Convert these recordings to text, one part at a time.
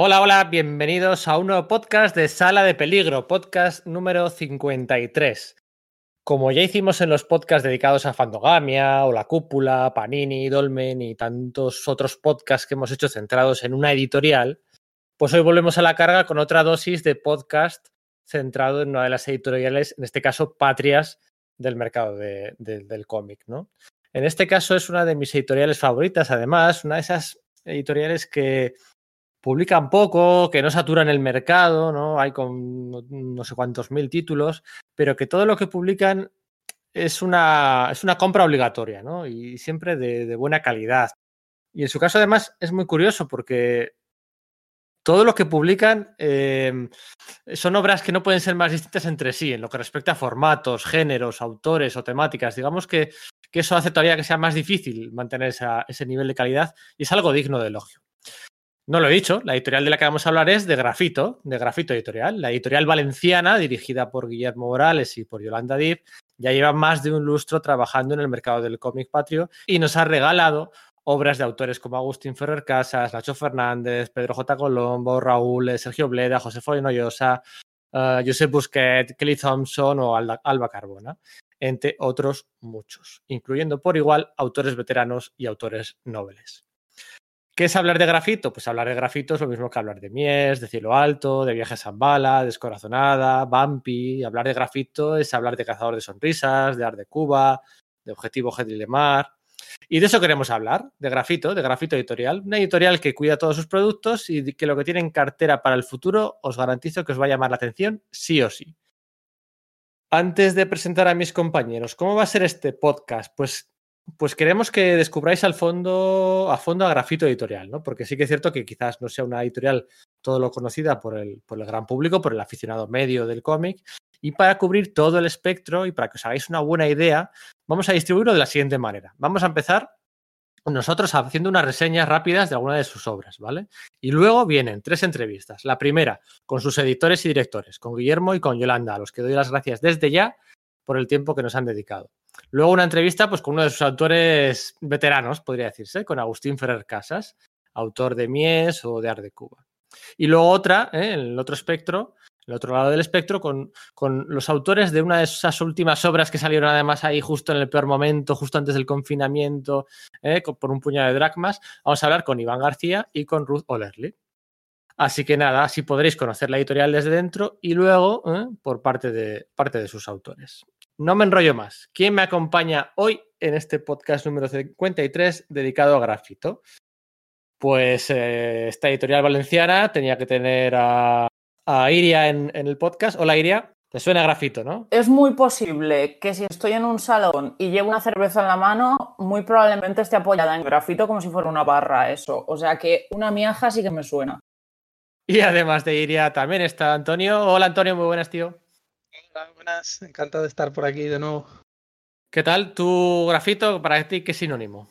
Hola, hola, bienvenidos a un nuevo podcast de Sala de Peligro, podcast número 53. Como ya hicimos en los podcasts dedicados a Fandogamia o La Cúpula, Panini, Dolmen y tantos otros podcasts que hemos hecho centrados en una editorial, pues hoy volvemos a la carga con otra dosis de podcast centrado en una de las editoriales, en este caso Patrias, del mercado de, de, del cómic, ¿no? En este caso es una de mis editoriales favoritas, además, una de esas editoriales que publican poco, que no saturan el mercado, ¿no? Hay con no sé cuántos mil títulos, pero que todo lo que publican es una, es una compra obligatoria, ¿no? Y siempre de, buena calidad. Y en su caso, además, es muy curioso porque todo lo que publican eh, son obras que no pueden ser más distintas entre sí en lo que respecta a formatos, géneros, autores o temáticas. Digamos que, que eso hace todavía que sea más difícil mantener ese nivel de calidad y es algo digno de elogio. No lo he dicho, la editorial de la que vamos a hablar es de Grafito, de Grafito Editorial. La editorial valenciana, dirigida por Guillermo Morales y por Yolanda Div, ya lleva más de un lustro trabajando en el mercado del cómic patrio y nos ha regalado obras de autores como Agustín Ferrer Casas, Nacho Fernández, Pedro J. Colombo, Raúl, Sergio Bleda, José Foynoyosa, uh, Josep Busquet, Kelly Thompson o Alba Carbona, entre otros muchos, incluyendo por igual autores veteranos y autores nobles. ¿Qué es hablar de grafito? Pues hablar de grafito es lo mismo que hablar de Mies, de Cielo Alto, de Viaje a Zambala, Descorazonada, Bumpy. Hablar de grafito es hablar de Cazador de Sonrisas, de Art de Cuba, de Objetivo Hedley de Mar. Y de eso queremos hablar, de grafito, de grafito editorial. Una editorial que cuida todos sus productos y que lo que tiene en cartera para el futuro os garantizo que os va a llamar la atención sí o sí. Antes de presentar a mis compañeros, ¿cómo va a ser este podcast? Pues pues queremos que descubráis al fondo, a fondo a Grafito Editorial, ¿no? Porque sí que es cierto que quizás no sea una editorial todo lo conocida por el, por el gran público, por el aficionado medio del cómic. Y para cubrir todo el espectro y para que os hagáis una buena idea, vamos a distribuirlo de la siguiente manera. Vamos a empezar nosotros haciendo unas reseñas rápidas de alguna de sus obras, ¿vale? Y luego vienen tres entrevistas. La primera con sus editores y directores, con Guillermo y con Yolanda, a los que doy las gracias desde ya por el tiempo que nos han dedicado. Luego una entrevista pues, con uno de sus autores veteranos, podría decirse, con Agustín Ferrer Casas, autor de Mies o de Art de Cuba. Y luego otra, ¿eh? en el otro espectro, el otro lado del espectro, con, con, los autores de una de esas últimas obras que salieron además ahí justo en el peor momento, justo antes del confinamiento, ¿eh? por un puñado de dracmas. Vamos a hablar con Iván García y con Ruth Olerly. Así que nada, así podréis conocer la editorial desde dentro y luego ¿eh? por parte de, parte de sus autores no me enrollo más. ¿Quién me acompaña hoy en este podcast número 53 dedicado a grafito? Pues eh, esta editorial valenciana tenía que tener a, a Iria en, en, el podcast. Hola Iria, te suena grafito, ¿no? Es muy posible que si estoy en un salón y llevo una cerveza en la mano, muy probablemente esté apoyada en grafito como si fuera una barra, eso. O sea que una miaja sí que me suena. Y además de Iria también está Antonio. Hola Antonio, muy buenas, tío. Hola, buenas. Encantado de estar por aquí de nuevo. ¿Qué tal? ¿Tu grafito para ti qué sinónimo?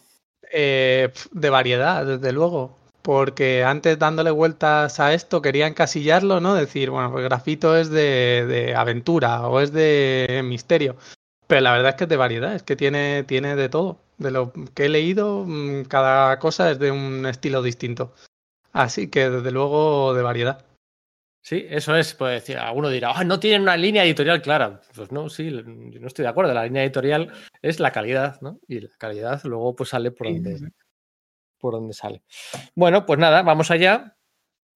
Eh, de variedad, desde luego. Porque antes dándole vueltas a esto quería encasillarlo, ¿no? Decir, bueno, pues grafito es de, de aventura o es de misterio. Pero la verdad es que es de variedad, es que tiene, tiene de todo. De lo que he leído, mm, cada cosa es de un estilo distinto. Así que desde luego de variedad. Sí, eso es. Pues decir, alguno dirá, oh, no tienen una línea editorial clara. Pues no, sí, yo no estoy de acuerdo. La línea editorial es la calidad, ¿no? Y la calidad luego pues sale por donde, por donde sale. Bueno, pues nada, vamos allá.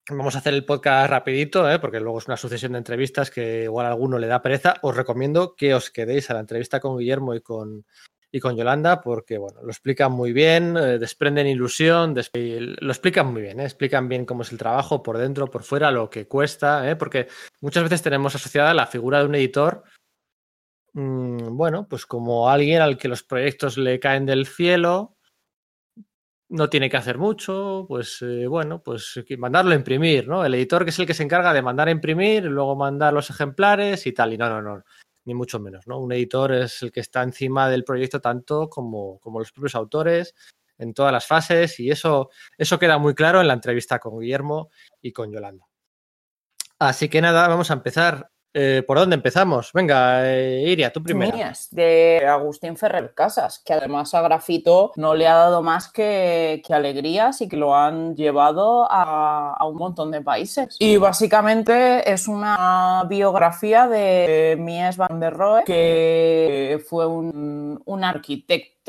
Vamos a hacer el podcast rapidito, ¿eh? porque luego es una sucesión de entrevistas que igual a alguno le da pereza. Os recomiendo que os quedéis a la entrevista con Guillermo y con, y con Yolanda, porque bueno, lo explican muy bien, eh, desprenden ilusión, lo explican muy bien, ¿eh? explican bien cómo es el trabajo por dentro, por fuera, lo que cuesta, ¿eh? porque muchas veces tenemos asociada la figura de un editor, mmm, bueno, pues como alguien al que los proyectos le caen del cielo, no tiene que hacer mucho, pues bueno, pues mandarlo a imprimir, ¿no? El editor que es el que se encarga de mandar a imprimir, luego mandar los ejemplares y tal, y no, no, no ni mucho menos. ¿no? Un editor es el que está encima del proyecto tanto como, como los propios autores en todas las fases y eso, eso queda muy claro en la entrevista con Guillermo y con Yolanda. Así que nada, vamos a empezar. Eh, ¿Por dónde empezamos? Venga, eh, Iria, tú primero. De Agustín Ferrer Casas, que además a Grafito no le ha dado más que, alegrías y que lo han llevado a, a, un montón de países. Y básicamente es una biografía de Mies van der Rohe, que fue un, un arquitecto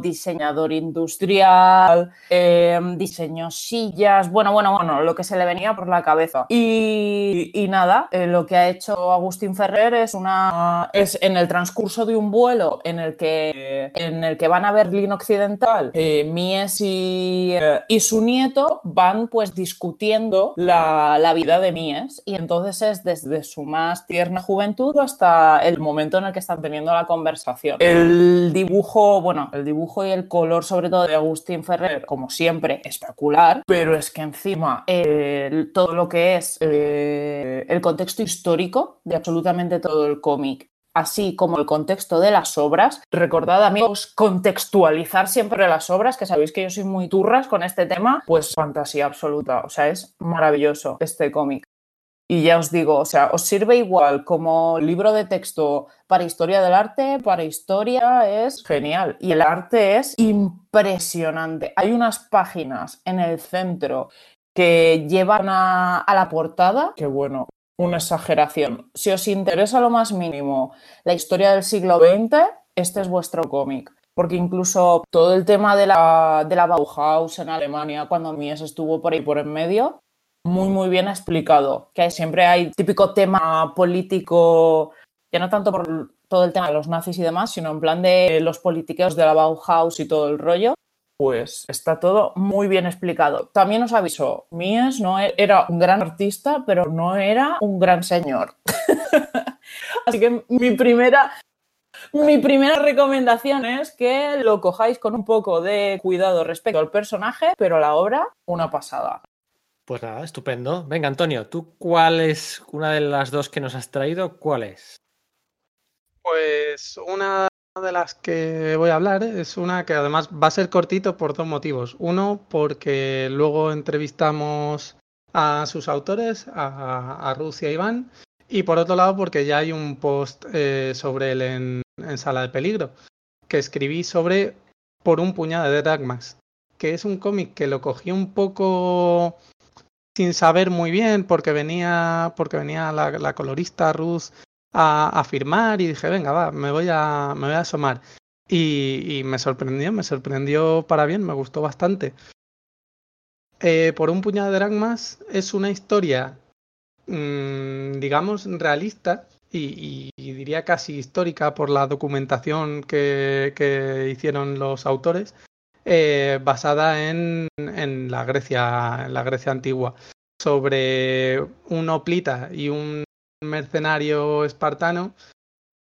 diseñador industrial, eh, diseñó sillas, bueno, bueno, bueno, lo que se le venía por la cabeza. Y, y nada, eh, lo que ha hecho Agustín Ferrer es una es en el transcurso de un vuelo en el que en el que van a Berlín Occidental, eh, Mies y, eh, y, su nieto van pues discutiendo la, la vida de Mies y entonces es desde su más tierna juventud hasta el momento en el que están teniendo la conversación. El dibujo bueno, el dibujo y el color, sobre todo de Agustín Ferrer, como siempre, espectacular, pero es que encima eh, todo lo que es eh, el contexto histórico de absolutamente todo el cómic así como el contexto de las obras. Recordad, amigos, contextualizar siempre las obras, que sabéis que yo soy muy turras con este tema, pues fantasía absoluta. O sea, es maravilloso este cómic. Y ya os digo, o sea, os sirve igual como libro de texto para historia del arte, para historia es genial. Y el arte es impresionante. Hay unas páginas en el centro que llevan a, la portada, que bueno, una exageración. Si os interesa lo más mínimo la historia del siglo XX, este es vuestro cómic. Porque incluso todo el tema de la, de la Bauhaus en Alemania, cuando Mies estuvo por ahí por en medio, muy, muy bien explicado. Que siempre hay típico tema político, ya no tanto por todo el tema de los nazis y demás, sino en plan de los politiqueos de la Bauhaus y todo el rollo. Pues está todo muy bien explicado. También os aviso, Mies no e-, era un gran artista, pero no era un gran señor. Así que mi primera, mi primera recomendación es que lo cojáis con un poco de cuidado respecto al personaje, pero la obra, una pasada. Pues nada, estupendo. Venga, Antonio, ¿tú cuál es una de las dos que nos has traído? ¿Cuál es? Pues una de las que voy a hablar es una que además va a ser cortito por dos motivos. Uno, porque luego entrevistamos a sus autores, a, a Ruth y Iván. Y por otro lado, porque ya hay un post eh, sobre él en, en, Sala de Peligro, que escribí sobre Por un puñado de Dragmas, que es un cómic que lo cogí un poco sin saber muy bien porque venía, porque venía la, colorista Ruth a, firmar y dije, venga, va, me voy a, me voy a asomar. Y, me sorprendió, me sorprendió para bien, me gustó bastante. Eh, por un puñado de dragmas es una historia, mmm, digamos, realista y, y, diría casi histórica por la documentación que, que hicieron los autores, eh, basada en, en, la Grecia, en la Grecia antigua, sobre un hoplita y un mercenario espartano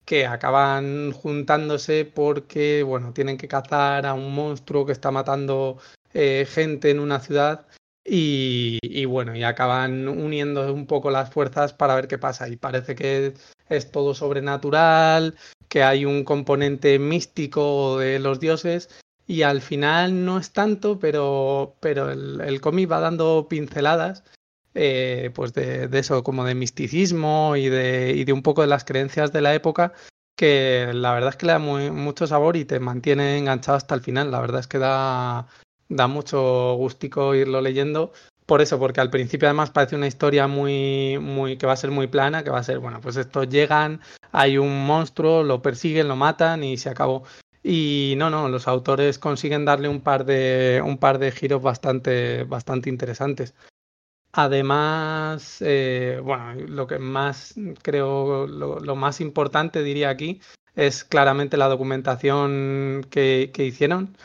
que acaban juntándose porque, bueno, tienen que cazar a un monstruo que está matando eh, gente en una ciudad y, bueno, y acaban uniendo un poco las fuerzas para ver qué pasa. Y parece que es todo sobrenatural, que hay un componente místico de los dioses y al final no es tanto, pero, pero el, el cómic va dando pinceladas eh, pues de, de, eso, como de misticismo y de, y de un poco de las creencias de la época, que la verdad es que le da muy, mucho sabor y te mantiene enganchado hasta el final. La verdad es que da, da mucho gustico irlo leyendo. Por eso, porque al principio además parece una historia muy, muy, que va a ser muy plana, que va a ser, bueno, pues estos llegan, hay un monstruo, lo persiguen, lo matan y se acabó. Y no, no, los autores consiguen darle un par de, un par de giros bastante, bastante interesantes. Además, eh, bueno, lo que más creo, lo, más importante diría aquí es claramente la documentación que, que hicieron,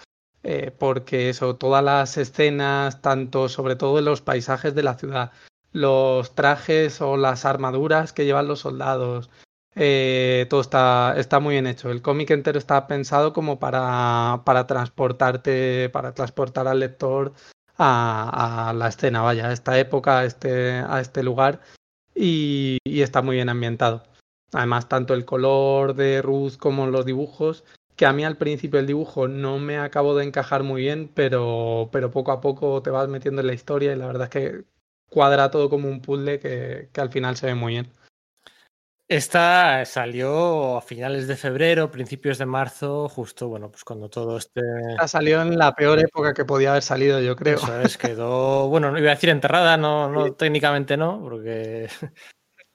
eh, porque eso, todas las escenas, tanto sobre todo los paisajes de la ciudad, los trajes o las armaduras que llevan los soldados, eh, todo está, está muy bien hecho. El cómic entero está pensado como para, para transportarte, para transportar al lector a, a, la escena, vaya, a esta época, a este, a este lugar, y, está muy bien ambientado. Además, tanto el color de Ruth como los dibujos, que a mí al principio el dibujo no me acabó de encajar muy bien, pero, pero poco a poco te vas metiendo en la historia y la verdad es que cuadra todo como un puzzle que, que al final se ve muy bien. Esta salió a finales de febrero, principios de marzo, justo, bueno, pues cuando todo este... Esta salió en la peor época que podía haber salido, yo creo. Eso es, quedó, bueno, iba a decir enterrada, no, no técnicamente no, porque...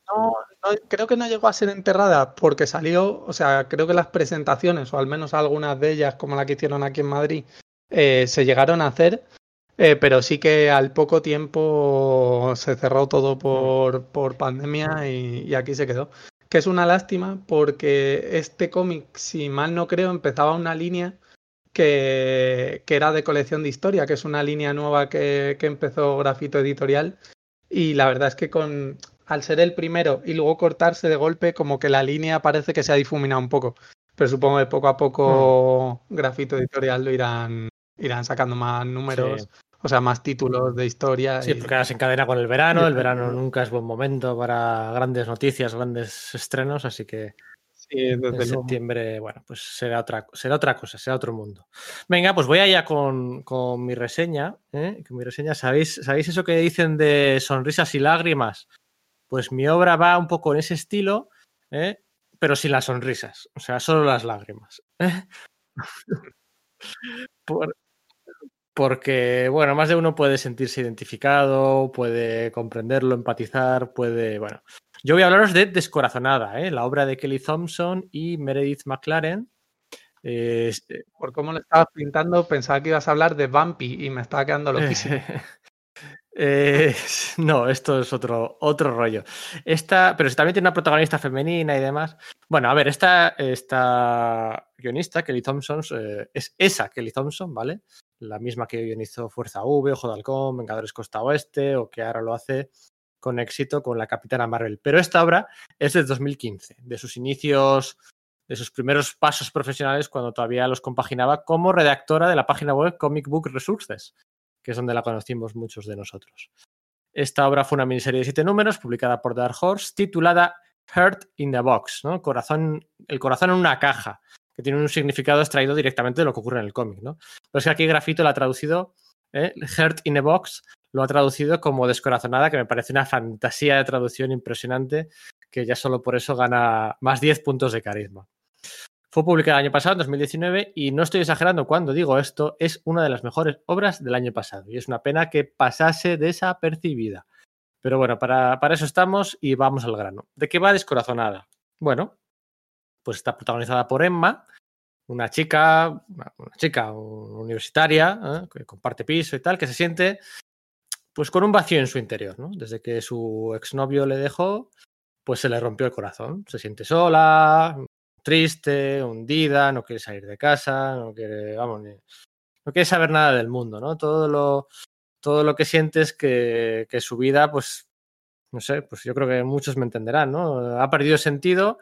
No, no, creo que no llegó a ser enterrada porque salió, o sea, creo que las presentaciones, o al menos algunas de ellas, como la que hicieron aquí en Madrid, eh, se llegaron a hacer, eh, pero sí que al poco tiempo se cerró todo por, por pandemia y, y, aquí se quedó. Que es una lástima porque este cómic, si mal no creo, empezaba una línea que, que, era de colección de historia, que es una línea nueva que, que empezó Grafito Editorial. Y la verdad es que con, al ser el primero y luego cortarse de golpe, como que la línea parece que se ha difuminado un poco. Pero supongo que poco a poco mm. Grafito Editorial lo irán, irán sacando más números. Sí. O sea, más títulos de historia. Sí, y... porque ahora se encadena con el verano. El verano nunca es buen momento para grandes noticias, grandes estrenos, así que en septiembre, bueno, pues será otra, será otra cosa, será otro mundo. Venga, pues voy allá con, con mi reseña. ¿eh? Con mi reseña, ¿sabéis, ¿sabéis eso que dicen de sonrisas y lágrimas? Pues mi obra va un poco en ese estilo, ¿eh? pero sin las sonrisas, o sea, solo las lágrimas. ¿eh? Por, porque, bueno, más de uno puede sentirse identificado, puede comprenderlo, empatizar, puede, bueno. Yo voy a hablaros de Descorazonada, ¿eh? la obra de Kelly Thompson y Meredith McLaren. Eh, Por cómo lo estabas pintando, pensaba que ibas a hablar de Bumpy y me estaba quedando loquísimo. Eh, no, esto es otro, otro rollo. Esta, pero también tiene una protagonista femenina y demás. Bueno, a ver, esta, esta guionista, Kelly Thompson, eh, es esa Kelly Thompson, ¿vale? La misma que guionizó Fuerza V, Ojo de Vengadores Costa Oeste, o que ahora lo hace con éxito con la Capitana Marvel. Pero esta obra es de 2015, de sus inicios, de sus primeros pasos profesionales cuando todavía los compaginaba como redactora de la página web Comic Book Resources, que es donde la conocimos muchos de nosotros. Esta obra fue una miniserie de siete números publicada por Dark Horse titulada Heart in the Box, ¿no? Corazón, el corazón en una caja, que tiene un significado extraído directamente de lo que ocurre en el cómic, ¿no? Pero es que aquí Grafito lo ha traducido, ¿eh? Heart in a Box, lo ha traducido como descorazonada, que me parece una fantasía de traducción impresionante, que ya solo por eso gana más 10 puntos de carisma. Fue publicada el año pasado, en 2019, y no estoy exagerando cuando digo esto, es una de las mejores obras del año pasado, y es una pena que pasase desapercibida. Pero bueno, para, para eso estamos y vamos al grano. ¿De qué va Descorazonada? Bueno, pues está protagonizada por Emma, una chica, una, chica universitaria, ¿eh? que comparte piso y tal, que se siente pues con un vacío en su interior, ¿no? Desde que su exnovio le dejó, pues se le rompió el corazón. Se siente sola, triste, hundida, no quiere salir de casa, no quiere, vamos, ni, no quiere saber nada del mundo, ¿no? Todo lo, todo lo que siente es que, que su vida, pues, no sé, pues yo creo que muchos me entenderán, ¿no? Ha perdido sentido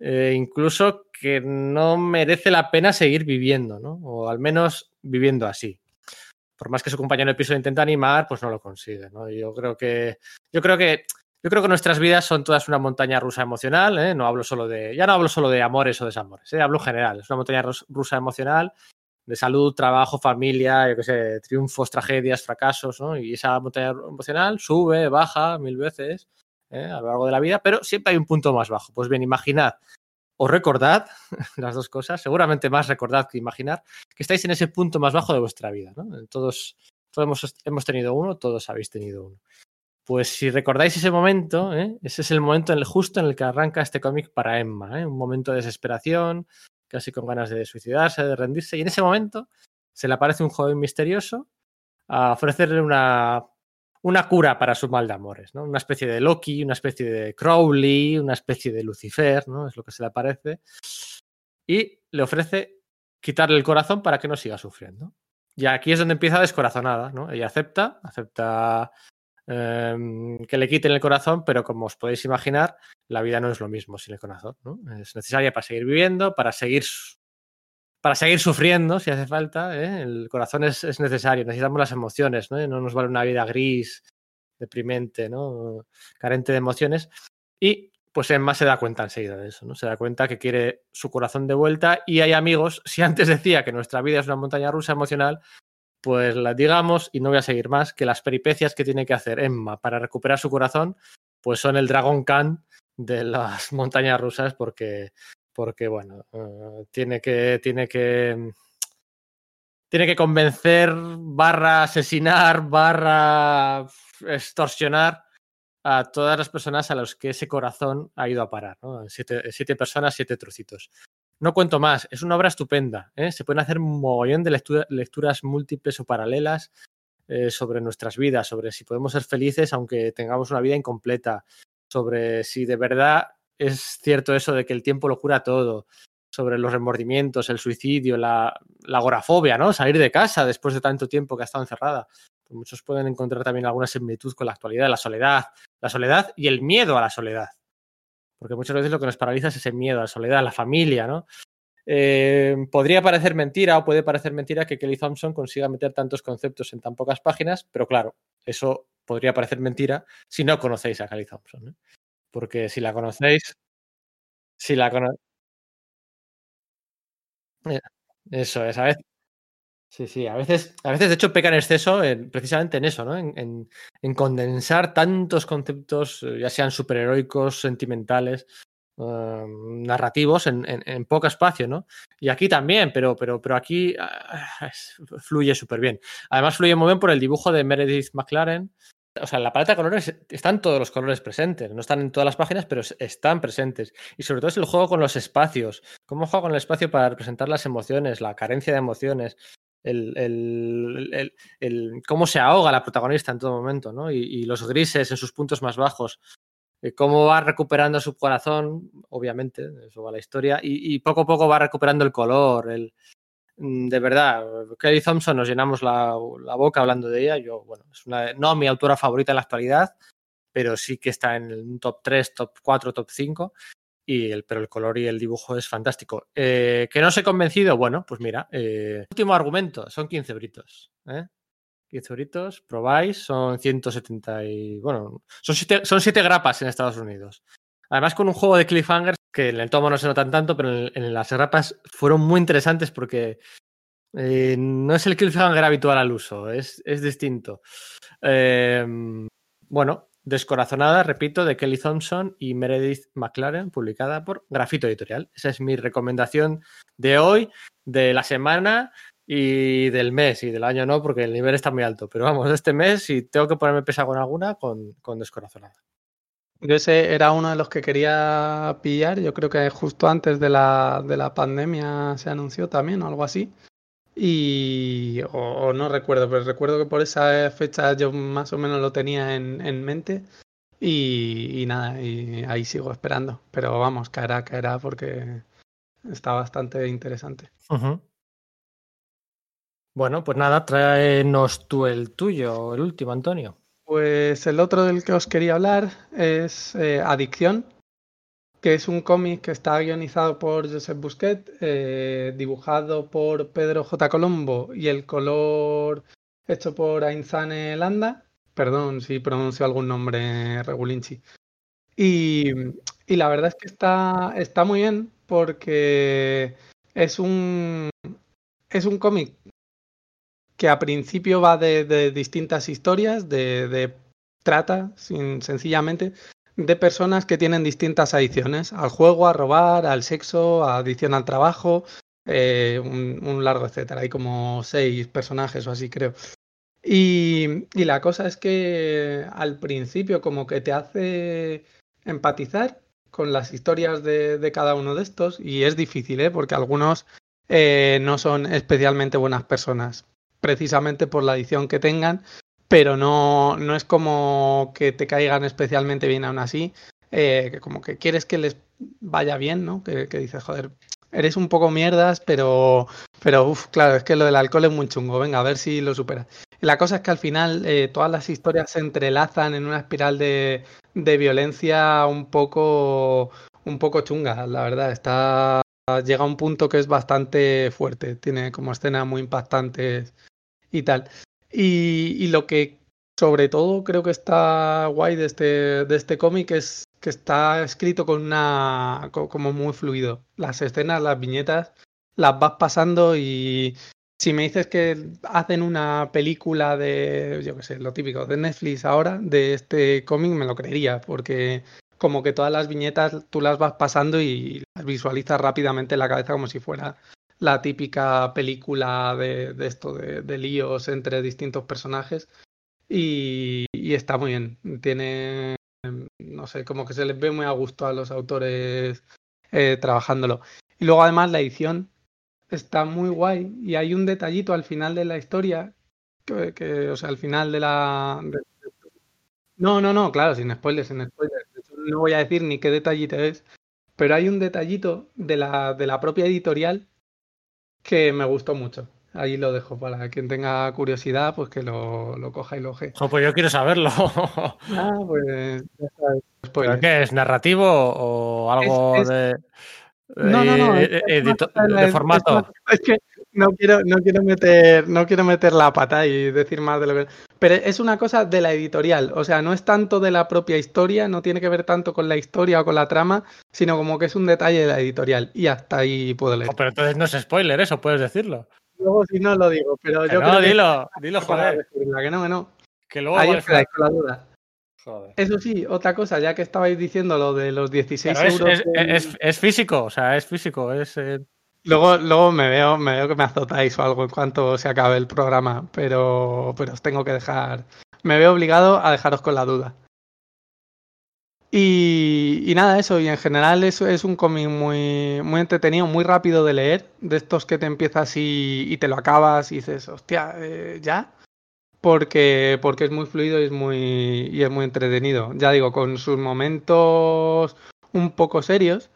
eh, incluso que no merece la pena seguir viviendo, ¿no? O al menos viviendo así. Por más que su compañero de piso intenta animar, pues no lo consigue, ¿no? Yo creo que, yo creo que, yo creo que nuestras vidas son todas una montaña rusa emocional, ¿eh? No hablo solo de, ya no hablo solo de amores o desamores, ¿eh? hablo en general. Es una montaña rusa emocional de salud, trabajo, familia, yo qué sé, triunfos, tragedias, fracasos, ¿no? Y esa montaña emocional sube, baja mil veces ¿eh? a lo largo de la vida, pero siempre hay un punto más bajo. Pues bien, imaginad o recordad las dos cosas, seguramente más recordad que imaginar, que estáis en ese punto más bajo de vuestra vida. ¿no? Todos, todos hemos, hemos, tenido uno, todos habéis tenido uno. Pues si recordáis ese momento, ¿eh? ese es el momento en el, justo en el que arranca este cómic para Emma, ¿eh? un momento de desesperación, casi con ganas de suicidarse, de rendirse, y en ese momento se le aparece un joven misterioso a ofrecerle una una cura para su mal de amores, ¿no? Una especie de Loki, una especie de Crowley, una especie de Lucifer, ¿no? Es lo que se le aparece. Y le ofrece quitarle el corazón para que no siga sufriendo. Y aquí es donde empieza descorazonada, ¿no? Ella acepta, acepta eh, que le quiten el corazón, pero como os podéis imaginar, la vida no es lo mismo sin el corazón, ¿no? Es necesaria para seguir viviendo, para seguir para seguir sufriendo si hace falta. ¿eh? El corazón es, es, necesario, necesitamos las emociones, ¿no? no nos vale una vida gris, deprimente, ¿no? carente de emociones. Y pues Emma se da cuenta enseguida de eso, ¿no? Se da cuenta que quiere su corazón de vuelta y hay amigos, si antes decía que nuestra vida es una montaña rusa emocional, pues la digamos, y no voy a seguir más, que las peripecias que tiene que hacer Emma para recuperar su corazón, pues son el Dragon Khan de las montañas rusas porque, porque bueno, uh, tiene que, tiene que, tiene que convencer, barra asesinar, barra extorsionar a todas las personas a las que ese corazón ha ido a parar. Siete, personas, siete trocitos. No cuento más, es una obra estupenda. ¿eh? Se pueden hacer un mogollón de lectura, lecturas múltiples o paralelas eh, sobre nuestras vidas, sobre si podemos ser felices aunque tengamos una vida incompleta, sobre si de verdad es cierto eso de que el tiempo lo cura todo, sobre los remordimientos, el suicidio, la, agorafobia, ¿no? Salir de casa después de tanto tiempo que ha estado encerrada. Pues muchos pueden encontrar también alguna similitud con la actualidad, la soledad, la soledad y el miedo a la soledad. Porque muchas veces lo que nos paraliza es ese miedo a la soledad, a la familia, ¿no? Eh, podría parecer mentira o puede parecer mentira que Kelly Thompson consiga meter tantos conceptos en tan pocas páginas, pero claro, eso podría parecer mentira si no conocéis a Kelly Thompson. ¿eh? Porque si la conocéis, si la conocéis. Eso es, a veces. Sí, sí, a veces, a veces de hecho peca en exceso en, precisamente en eso, ¿no? En, en, en, condensar tantos conceptos, eh, ya sean superheroicos, sentimentales, uh, narrativos, en, en, poco espacio, ¿no? Y aquí también, pero, pero, pero aquí uh, fluye súper bien. Además fluye muy bien por el dibujo de Meredith McLaren, o sea, en la paleta de colores están todos los colores presentes. No están en todas las páginas, pero están presentes. Y sobre todo es el juego con los espacios. Cómo juega con el espacio para representar las emociones, la carencia de emociones, el, cómo se ahoga la protagonista en todo momento, ¿no? Y, los grises en sus puntos más bajos. Cómo va recuperando su corazón, obviamente, eso va la historia, y, y poco a poco va recuperando el color, el, de verdad, Kelly Thompson nos llenamos la, la, boca hablando de ella. Yo, bueno, es una, no mi autora favorita en la actualidad, pero sí que está en el top 3, top 4, top 5. Y el, pero el color y el dibujo es fantástico. Eh, ¿Que no os he convencido? Bueno, pues mira, eh, último argumento, son 15 britos. ¿eh? 15 britos, probáis, son 170 y... Bueno, son 7 son siete grapas en Estados Unidos. Además, con un juego de cliffhangers que en el tomo no se notan tanto, pero en, las grapas fueron muy interesantes porque eh, no es el cliffhanger habitual al uso, es, distinto. Eh, bueno, Descorazonada, repito, de Kelly Thompson y Meredith McLaren, publicada por Grafito Editorial. Esa es mi recomendación de hoy, de la semana y del mes y del año no, porque el nivel está muy alto. Pero vamos, este mes, si tengo que ponerme pesa con alguna, con, con Descorazonada. Yo ese era uno de los que quería pillar. Yo creo que justo antes de la, de la pandemia se anunció también o algo así. Y. O, no recuerdo, pero recuerdo que por esa fecha yo más o menos lo tenía en, en mente. Y, y, nada, y ahí sigo esperando. Pero vamos, caerá, caerá porque está bastante interesante. Bueno, pues nada, tráenos tú el tuyo, el último, Antonio. Pues el otro del que os quería hablar es eh, Adicción, que es un cómic que está guionizado por Joseph Busquet, eh, dibujado por Pedro J. Colombo y el color hecho por Ainzane Landa. Perdón si pronuncio algún nombre regulinchi. Y, y, la verdad es que está, está muy bien porque es un, es un cómic que a principio va de, distintas historias, de, de trata, sin, sencillamente, de personas que tienen distintas adicciones al juego, a robar, al sexo, a adicción al trabajo, eh, un, largo etcétera. Hay como seis personajes o así, creo. Y, la cosa es que al principio como que te hace empatizar con las historias de, de cada uno de estos y es difícil, ¿eh? porque algunos eh, no son especialmente buenas personas precisamente por la edición que tengan, pero no, no es como que te caigan especialmente bien aún así, eh, que como que quieres que les vaya bien, ¿no? Que, dices, joder, eres un poco mierdas, pero, pero uff, claro, es que lo del alcohol es muy chungo, venga, a ver si lo superas. La cosa es que al final eh, todas las historias se entrelazan en una espiral de, de violencia un poco, un poco chunga, la verdad, está llega a un punto que es bastante fuerte, tiene como escenas muy impactantes y tal. Y, y, lo que sobre todo creo que está guay de este, de este cómic es que está escrito con una como muy fluido. Las escenas, las viñetas, las vas pasando y si me dices que hacen una película de, yo qué sé, lo típico de Netflix ahora, de este cómic, me lo creería, porque como que todas las viñetas tú las vas pasando y las visualizas rápidamente en la cabeza como si fuera la típica película de, esto, de, líos entre distintos personajes. Y, está muy bien. Tiene, no sé, como que se les ve muy a gusto a los autores eh, trabajándolo. Y luego además la edición está muy guay y hay un detallito al final de la historia, que, o sea, al final de la... No, no, no, claro, sin spoilers, sin spoilers. No voy a decir ni qué detallito es, pero hay un detallito de la, de la propia editorial que me gustó mucho. Ahí lo dejo para quien tenga curiosidad, pues que lo, lo coja y lo oje. pues yo quiero saberlo. ah, pues ¿Pero qué es? ¿Narrativo o algo de.? No, no, no. Eh, de, formato. Es, que no quiero, no quiero meter, no quiero meter la pata y decir más de lo que. Pero es una cosa de la editorial. O sea, no es tanto de la propia historia, no tiene que ver tanto con la historia o con la trama, sino como que es un detalle de la editorial. Y hasta ahí puedo leer. Oh, pero entonces no es spoiler, eso puedes decirlo. Luego si no lo digo, pero yo no, dilo, dilo, joder. que no, que no. Que luego ahí con la duda. Eso sí, otra cosa, ya que estabais diciendo lo de los 16 euros. Es, físico, o sea, es físico. Es, eh, Luego, luego me veo, me veo que me azotáis o algo en cuanto se acabe el programa, pero, pero os tengo que dejar. Me veo obligado a dejaros con la duda. Y, nada, eso, y en general eso es un cómic muy, muy entretenido, muy rápido de leer, de estos que te empiezas y, y te lo acabas y dices, hostia, eh, ¿ya? porque, porque es muy fluido y es muy, y es muy entretenido. Ya digo, con sus momentos un poco serios,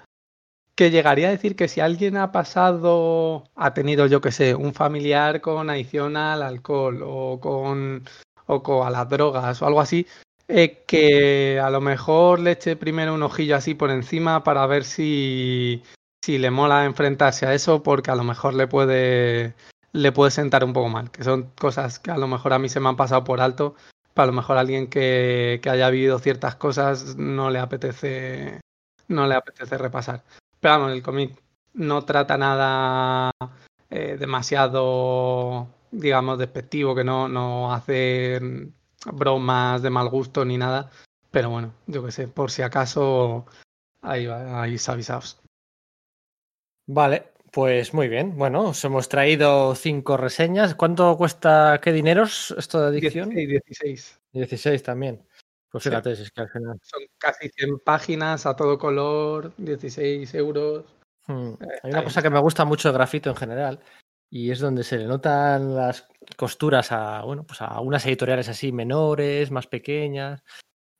que llegaría a decir que si alguien ha pasado, ha tenido, yo que sé, un familiar con adicción al alcohol o con, o con a las drogas o algo así, eh, que a lo mejor le eche primero un ojillo así por encima para ver si, si le mola enfrentarse a eso, porque a lo mejor le puede, le puede sentar un poco mal, que son cosas que a lo mejor a mí se me han pasado por alto, para a lo mejor alguien que, que haya vivido ciertas cosas no le apetece no le apetece repasar. Pero vamos, el cómic no trata nada eh, demasiado, digamos, despectivo, que no, no hace bromas de mal gusto ni nada. Pero bueno, yo qué sé, por si acaso, ahí, ahí avisados. Vale, pues muy bien, bueno, os hemos traído cinco reseñas. ¿Cuánto cuesta, qué dineros esto de adicción? 16. 16 también. Pues fíjate, es que al final... Son casi 100 páginas a todo color, 16 euros. Hmm. Eh, Hay una cosa que me gusta mucho de grafito en general y es donde se le notan las costuras a, bueno, pues a unas editoriales así menores, más pequeñas.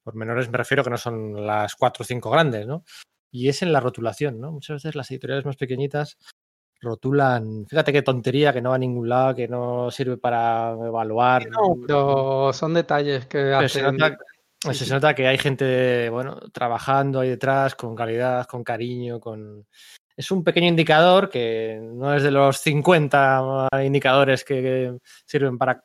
Por menores me refiero que no son las cuatro o cinco grandes, ¿no? Y es en la rotulación, ¿no? Muchas veces las editoriales más pequeñitas rotulan. Fíjate qué tontería que no va a ningún lado, que no sirve para evaluar. No, pero son detalles que hacen. Se nota, que hay gente, bueno, trabajando ahí detrás con calidad, con cariño, con. Es un pequeño indicador que no es de los 50 indicadores que sirven para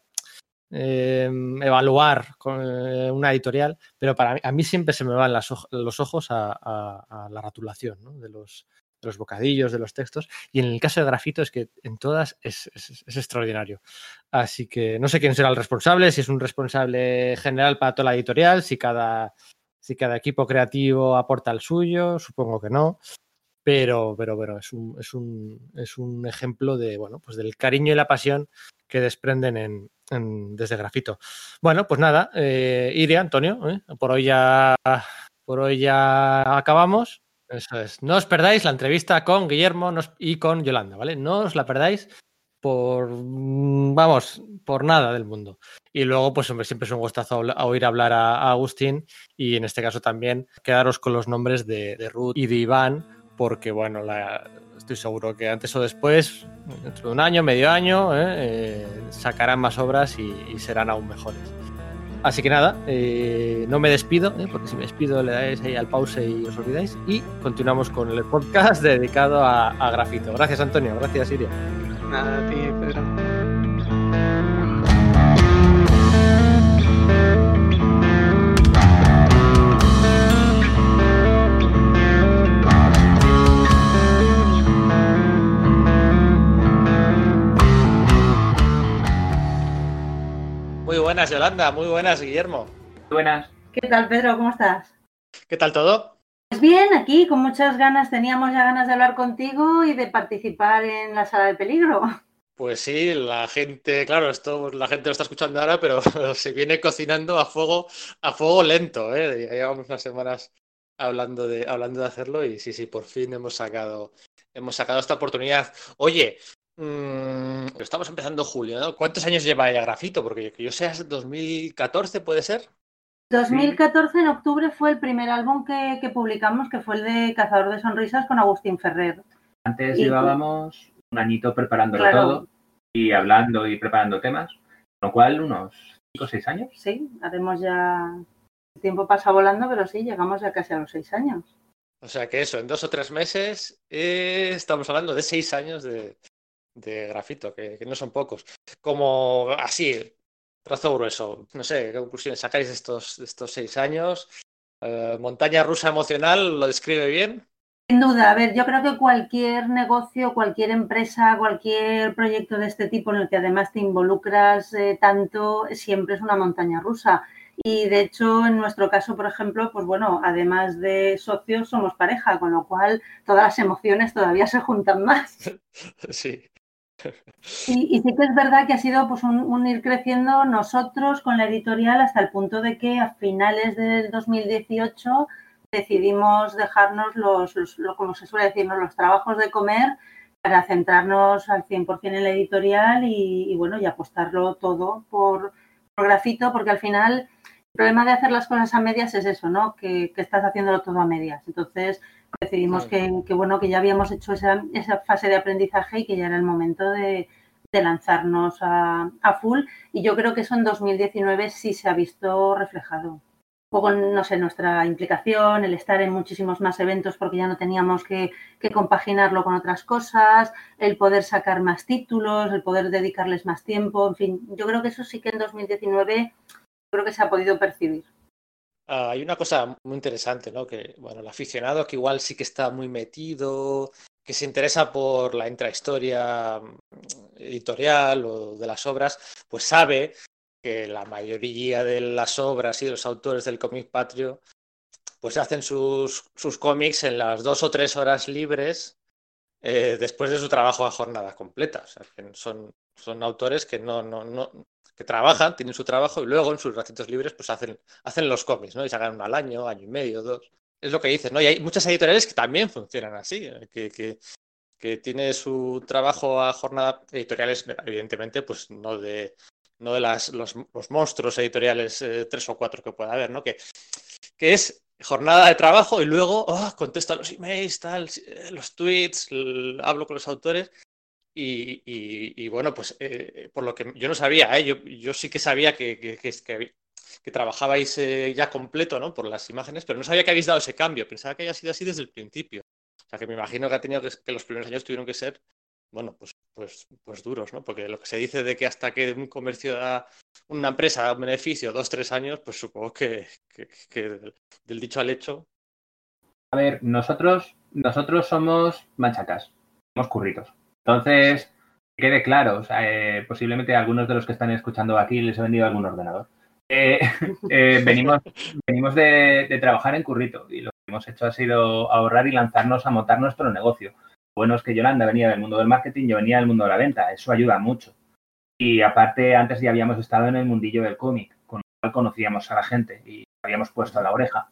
eh, evaluar con eh, una editorial, pero para mí, a mí siempre se me van los ojos a, a la rotulación ¿no? de los, de los bocadillos, de los textos. Y en el caso de Grafito es que en todas es, extraordinario. Así que no sé quién será el responsable, si es un responsable general para toda la editorial, si cada, si cada equipo creativo aporta el suyo, supongo que no. Pero, pero, pero es un, es un, es un ejemplo de, bueno, pues del cariño y la pasión que desprenden en, desde Grafito. Bueno, pues nada, eh, Antonio, ¿eh? por hoy ya por hoy ya acabamos. Eso es. No os perdáis la entrevista con Guillermo y con Yolanda, ¿vale? No os la perdáis por, mm, vamos, por nada del mundo. Y luego, pues hombre, siempre es un gustazo oír hablar a, Agustín y en este caso también quedaros con los nombres de, Ruth y de Iván, porque bueno, estoy seguro que antes o después, dentro de un año, medio año, ¿eh? Eh, sacarán más obras y serán aún mejores. Así que nada, eh, no me despido, ¿eh? porque si me despido le dais ahí al pause y os olvidáis. Y continuamos con el podcast dedicado a, Grafito. Gracias, Antonio. Gracias, Siria. Nada, a ti, Pedro. Buenas, Yolanda. Muy buenas, Guillermo. Buenas. ¿Qué tal, Pedro? ¿Cómo estás? ¿Qué tal todo? Pues bien, aquí con muchas ganas, teníamos ya ganas de hablar contigo y de participar en la sala de peligro. Pues sí, la gente, claro, esto la gente lo está escuchando ahora, pero se viene cocinando a fuego, a fuego lento, ¿eh? Ya llevamos unas semanas hablando de, hablando de hacerlo y sí, sí, por fin hemos sacado, hemos sacado esta oportunidad. Oye, mmm, estamos empezando julio, ¿no? ¿Cuántos años lleva ya Grafito? Porque que yo sé, 2014 puede ser. 2014 en octubre fue el primer álbum que, que, publicamos, que fue el de Cazador de Sonrisas con Agustín Ferrer. Antes y, llevábamos un añito preparándolo claro. todo y hablando y preparando temas, con lo cual unos 5 o 6 años. Sí, haremos ya... El tiempo pasa volando, pero sí, llegamos ya casi a los 6 años. O sea que eso, en dos o tres meses eh, estamos hablando de 6 años de, de grafito, que, que, no son pocos. Como así, trazo grueso. No sé, ¿qué conclusiones sacáis de estos, de estos seis años? Eh, montaña rusa emocional, ¿lo describe bien? Sin duda, a ver, yo creo que cualquier negocio, cualquier empresa, cualquier proyecto de este tipo en el que además te involucras eh, tanto, siempre es una montaña rusa. Y de hecho, en nuestro caso, por ejemplo, pues bueno, además de socios, somos pareja, con lo cual todas las emociones todavía se juntan más. Sí. Y, sí que es verdad que ha sido pues, un, ir creciendo nosotros con la editorial hasta el punto de que a finales del 2018 decidimos dejarnos los, los, lo, como se suele los trabajos de comer para centrarnos al 100% en la editorial y, y, bueno, y apostarlo todo por, por grafito, porque al final el problema de hacer las cosas a medias es eso, ¿no? Que, que estás haciéndolo todo a medias. Entonces, decidimos que, que, bueno que ya habíamos hecho esa, esa, fase de aprendizaje y que ya era el momento de, de lanzarnos a, a, full. Y yo creo que eso en 2019 sí se ha visto reflejado. Un poco no sé nuestra implicación el estar en muchísimos más eventos porque ya no teníamos que, que compaginarlo con otras cosas el poder sacar más títulos el poder dedicarles más tiempo en fin. Yo creo que eso sí que en 2019 creo que se ha podido percibir Uh, hay una cosa muy interesante, ¿no? Que, bueno, el aficionado que igual sí que está muy metido, que se interesa por la intrahistoria editorial o de las obras, pues sabe que la mayoría de las obras y de los autores del cómic patrio pues hacen sus, sus cómics en las dos o tres horas libres eh, después de su trabajo a jornada completa. O sea, son, son autores que no, no, no, que trabajan, tienen su trabajo y luego en sus ratitos libres pues hacen, hacen los cómics, ¿no? Y sacan uno al año, año y medio, dos. Es lo que dices, ¿no? Y hay muchas editoriales que también funcionan así, ¿eh? que, que, que tiene su trabajo a jornada editoriales, evidentemente, pues no de, no de las, los, los monstruos editoriales eh, tres o cuatro que pueda haber, ¿no? Que, que es jornada de trabajo y luego oh, contesto a los emails, tal, los tweets, hablo con los autores y, bueno, pues eh, por lo que yo no sabía, ¿eh? yo, sí que sabía que trabajabais eh, ya completo ¿no? por las imágenes, pero no sabía que habéis dado ese cambio. Pensaba que había sido así desde el principio. O sea, que me imagino que ha tenido que, los primeros años tuvieron que ser, bueno, pues, pues, pues duros, ¿no? Porque lo que se dice de que hasta que un comercio da, una empresa da un beneficio dos, tres años, pues supongo que, del dicho al hecho. A ver, nosotros, nosotros somos manchacas, somos curritos. Entonces, quede claro, o sea, eh, posiblemente a algunos de los que están escuchando aquí les he vendido algún ordenador. Eh, eh, venimos venimos de, de, trabajar en Currito y lo que hemos hecho ha sido ahorrar y lanzarnos a montar nuestro negocio. Bueno, es que Yolanda venía del mundo del marketing, yo venía del mundo de la venta, eso ayuda mucho. Y aparte, antes ya habíamos estado en el mundillo del cómic, con lo cual conocíamos a la gente y habíamos puesto a la oreja.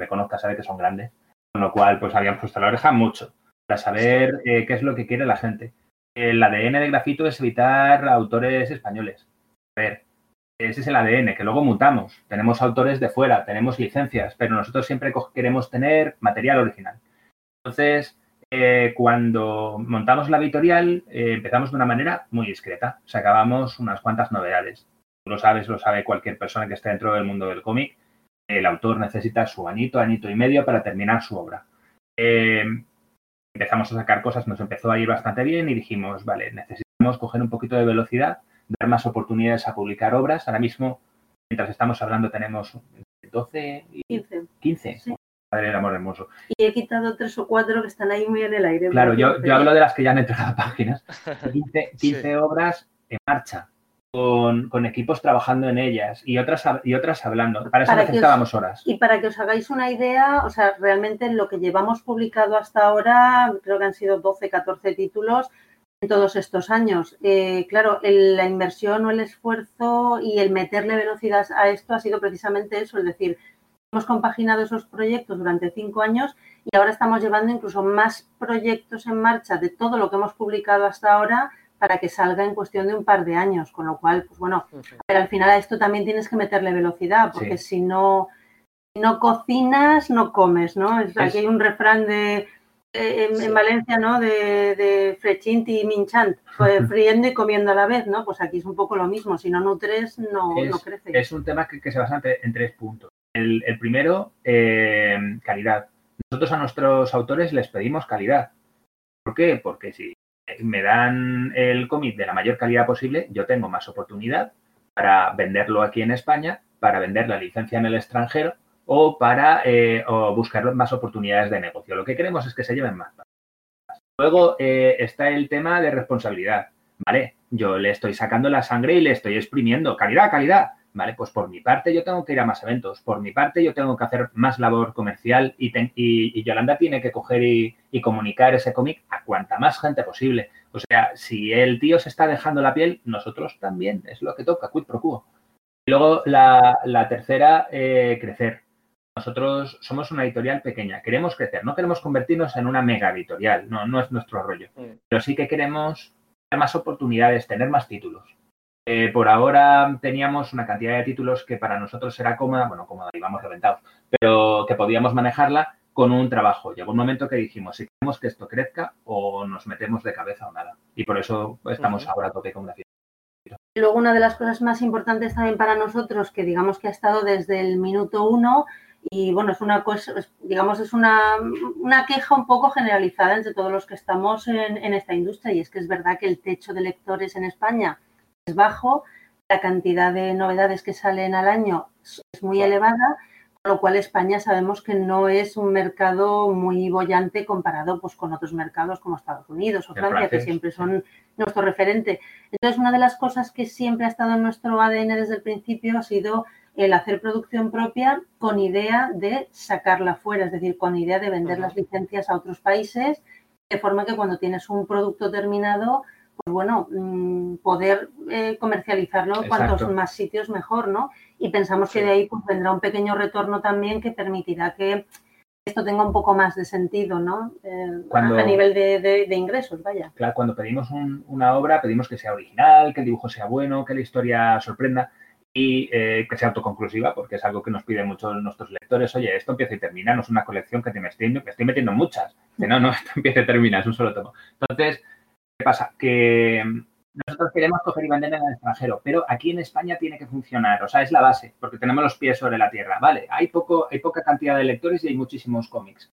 Reconozca, sabe que son grandes. Con lo cual, pues habíamos puesto a la oreja mucho para saber eh, qué es lo que quiere la gente. El ADN de grafito es evitar autores españoles. A ver, ese es el ADN, que luego mutamos. Tenemos autores de fuera, tenemos licencias, pero nosotros siempre queremos tener material original. Entonces, eh, cuando montamos la editorial, eh, empezamos de una manera muy discreta. Sacábamos unas cuantas novedades. Tú lo sabes, lo sabe cualquier persona que esté dentro del mundo del cómic. El autor necesita su añito, añito y medio para terminar su obra. Eh, empezamos a sacar cosas, nos empezó a ir bastante bien y dijimos, vale, necesitamos coger un poquito de velocidad, dar más oportunidades a publicar obras. Ahora mismo, mientras estamos hablando, tenemos 12 y 15. 15. Sí. Padre del amor hermoso. Y he quitado tres o cuatro que están ahí muy en el aire. Claro, yo, yo hablo de las que ya han entregado páginas. 15, 15 sí. obras en marcha. Con, con equipos trabajando en ellas y otras, y otras hablando. Para eso Para necesitábamos horas. Y para que os hagáis una idea, o sea, realmente lo que llevamos publicado hasta ahora, creo que han sido 12, 14 títulos en todos estos años. Eh, claro, el- la inversión o el esfuerzo y el meterle velocidad a esto ha sido precisamente eso, es decir, hemos compaginado esos proyectos durante cinco años y ahora estamos llevando incluso más proyectos en marcha de todo lo que hemos publicado hasta ahora para que salga en cuestión de un par de años, con lo cual, pues bueno, pero al final a esto también tienes que meterle velocidad, porque Sí. si no, no cocinas, no comes, ¿no? Es, Aquí hay un refrán de eh, en. Valencia, ¿no? De, de Frechint y Minchant, pues, friendo y comiendo a la vez, ¿no? Pues aquí es un poco lo mismo. Si no nutres, no, Es- no crece. Es un tema que, que se basa en, tre- en tres puntos. El, el primero, eh, calidad. Nosotros a nuestros autores les pedimos calidad. ¿Por qué? Porque si me dan el cómic de la mayor calidad posible, yo tengo más oportunidad para venderlo aquí en España, para vender la licencia en el extranjero o para eh, o buscar más oportunidades de negocio. Lo que queremos es que se lleven más. Luego eh, está el tema de responsabilidad. Vale, yo le estoy sacando la sangre y le estoy exprimiendo. Calidad, calidad. Vale, pues por mi parte yo tengo que ir a más eventos. Por mi parte yo tengo que hacer más labor comercial y, ten- y- y Yolanda tiene que coger y, y comunicar ese cómic a cuanta más gente posible. O sea, si el tío se está dejando la piel, nosotros también. Es lo que toca, quid pro quo. Y luego la, la tercera, eh, crecer. Nosotros somos una editorial pequeña, queremos crecer, no queremos convertirnos en una mega editorial, no, no es nuestro rollo, Mm. pero sí que queremos tener más oportunidades, tener más títulos. Eh, por ahora teníamos una cantidad de títulos que para nosotros era cómoda, bueno, cómoda, íbamos reventados, pero que podíamos manejarla con un trabajo. Llegó un momento que dijimos, si queremos que esto crezca o nos metemos de cabeza o nada. Y por eso estamos ahora a tope con la Y Luego, una de las cosas más importantes también para nosotros, que digamos que ha estado desde el minuto uno, y bueno, es una cosa, digamos, es una, una queja un poco generalizada entre todos los que estamos en, en esta industria, y es que es verdad que el techo de lectores en España es bajo, la cantidad de novedades que salen al año es muy elevada, con lo cual España sabemos que no es un mercado muy bollante comparado pues, con otros mercados como Estados Unidos o Francia, que siempre son nuestro referente. Entonces, una de las cosas que siempre ha estado en nuestro ADN desde el principio ha sido el hacer producción propia con idea de sacarla fuera, es decir, con idea de vender las licencias a otros países, de forma que cuando tienes un producto terminado, pues bueno, mm, poder eh, comercializarlo en cuantos más sitios mejor, ¿no? Y pensamos que de ahí pues, vendrá un pequeño retorno también que permitirá que esto tenga un poco más de sentido, ¿no? Eh, a- Cuando- a nivel de, de- de ingresos, vaya. Claro, cuando pedimos un- una obra, pedimos que sea original, que el dibujo sea bueno, que la historia sorprenda y eh, que sea autoconclusiva, porque es algo que nos piden muchos nuestros lectores. Oye, esto empieza y termina, no es una colección que te me estoy, me estoy metiendo muchas. Dice, no, no, esto empieza y termina, es un solo tomo. Entonces, ¿qué pasa? Que nosotros queremos coger y vender en el extranjero, pero aquí en España tiene que funcionar, o sea, es la base, porque tenemos los pies sobre la tierra. Vale, hay, poco, hay poca cantidad de lectores y hay muchísimos cómics.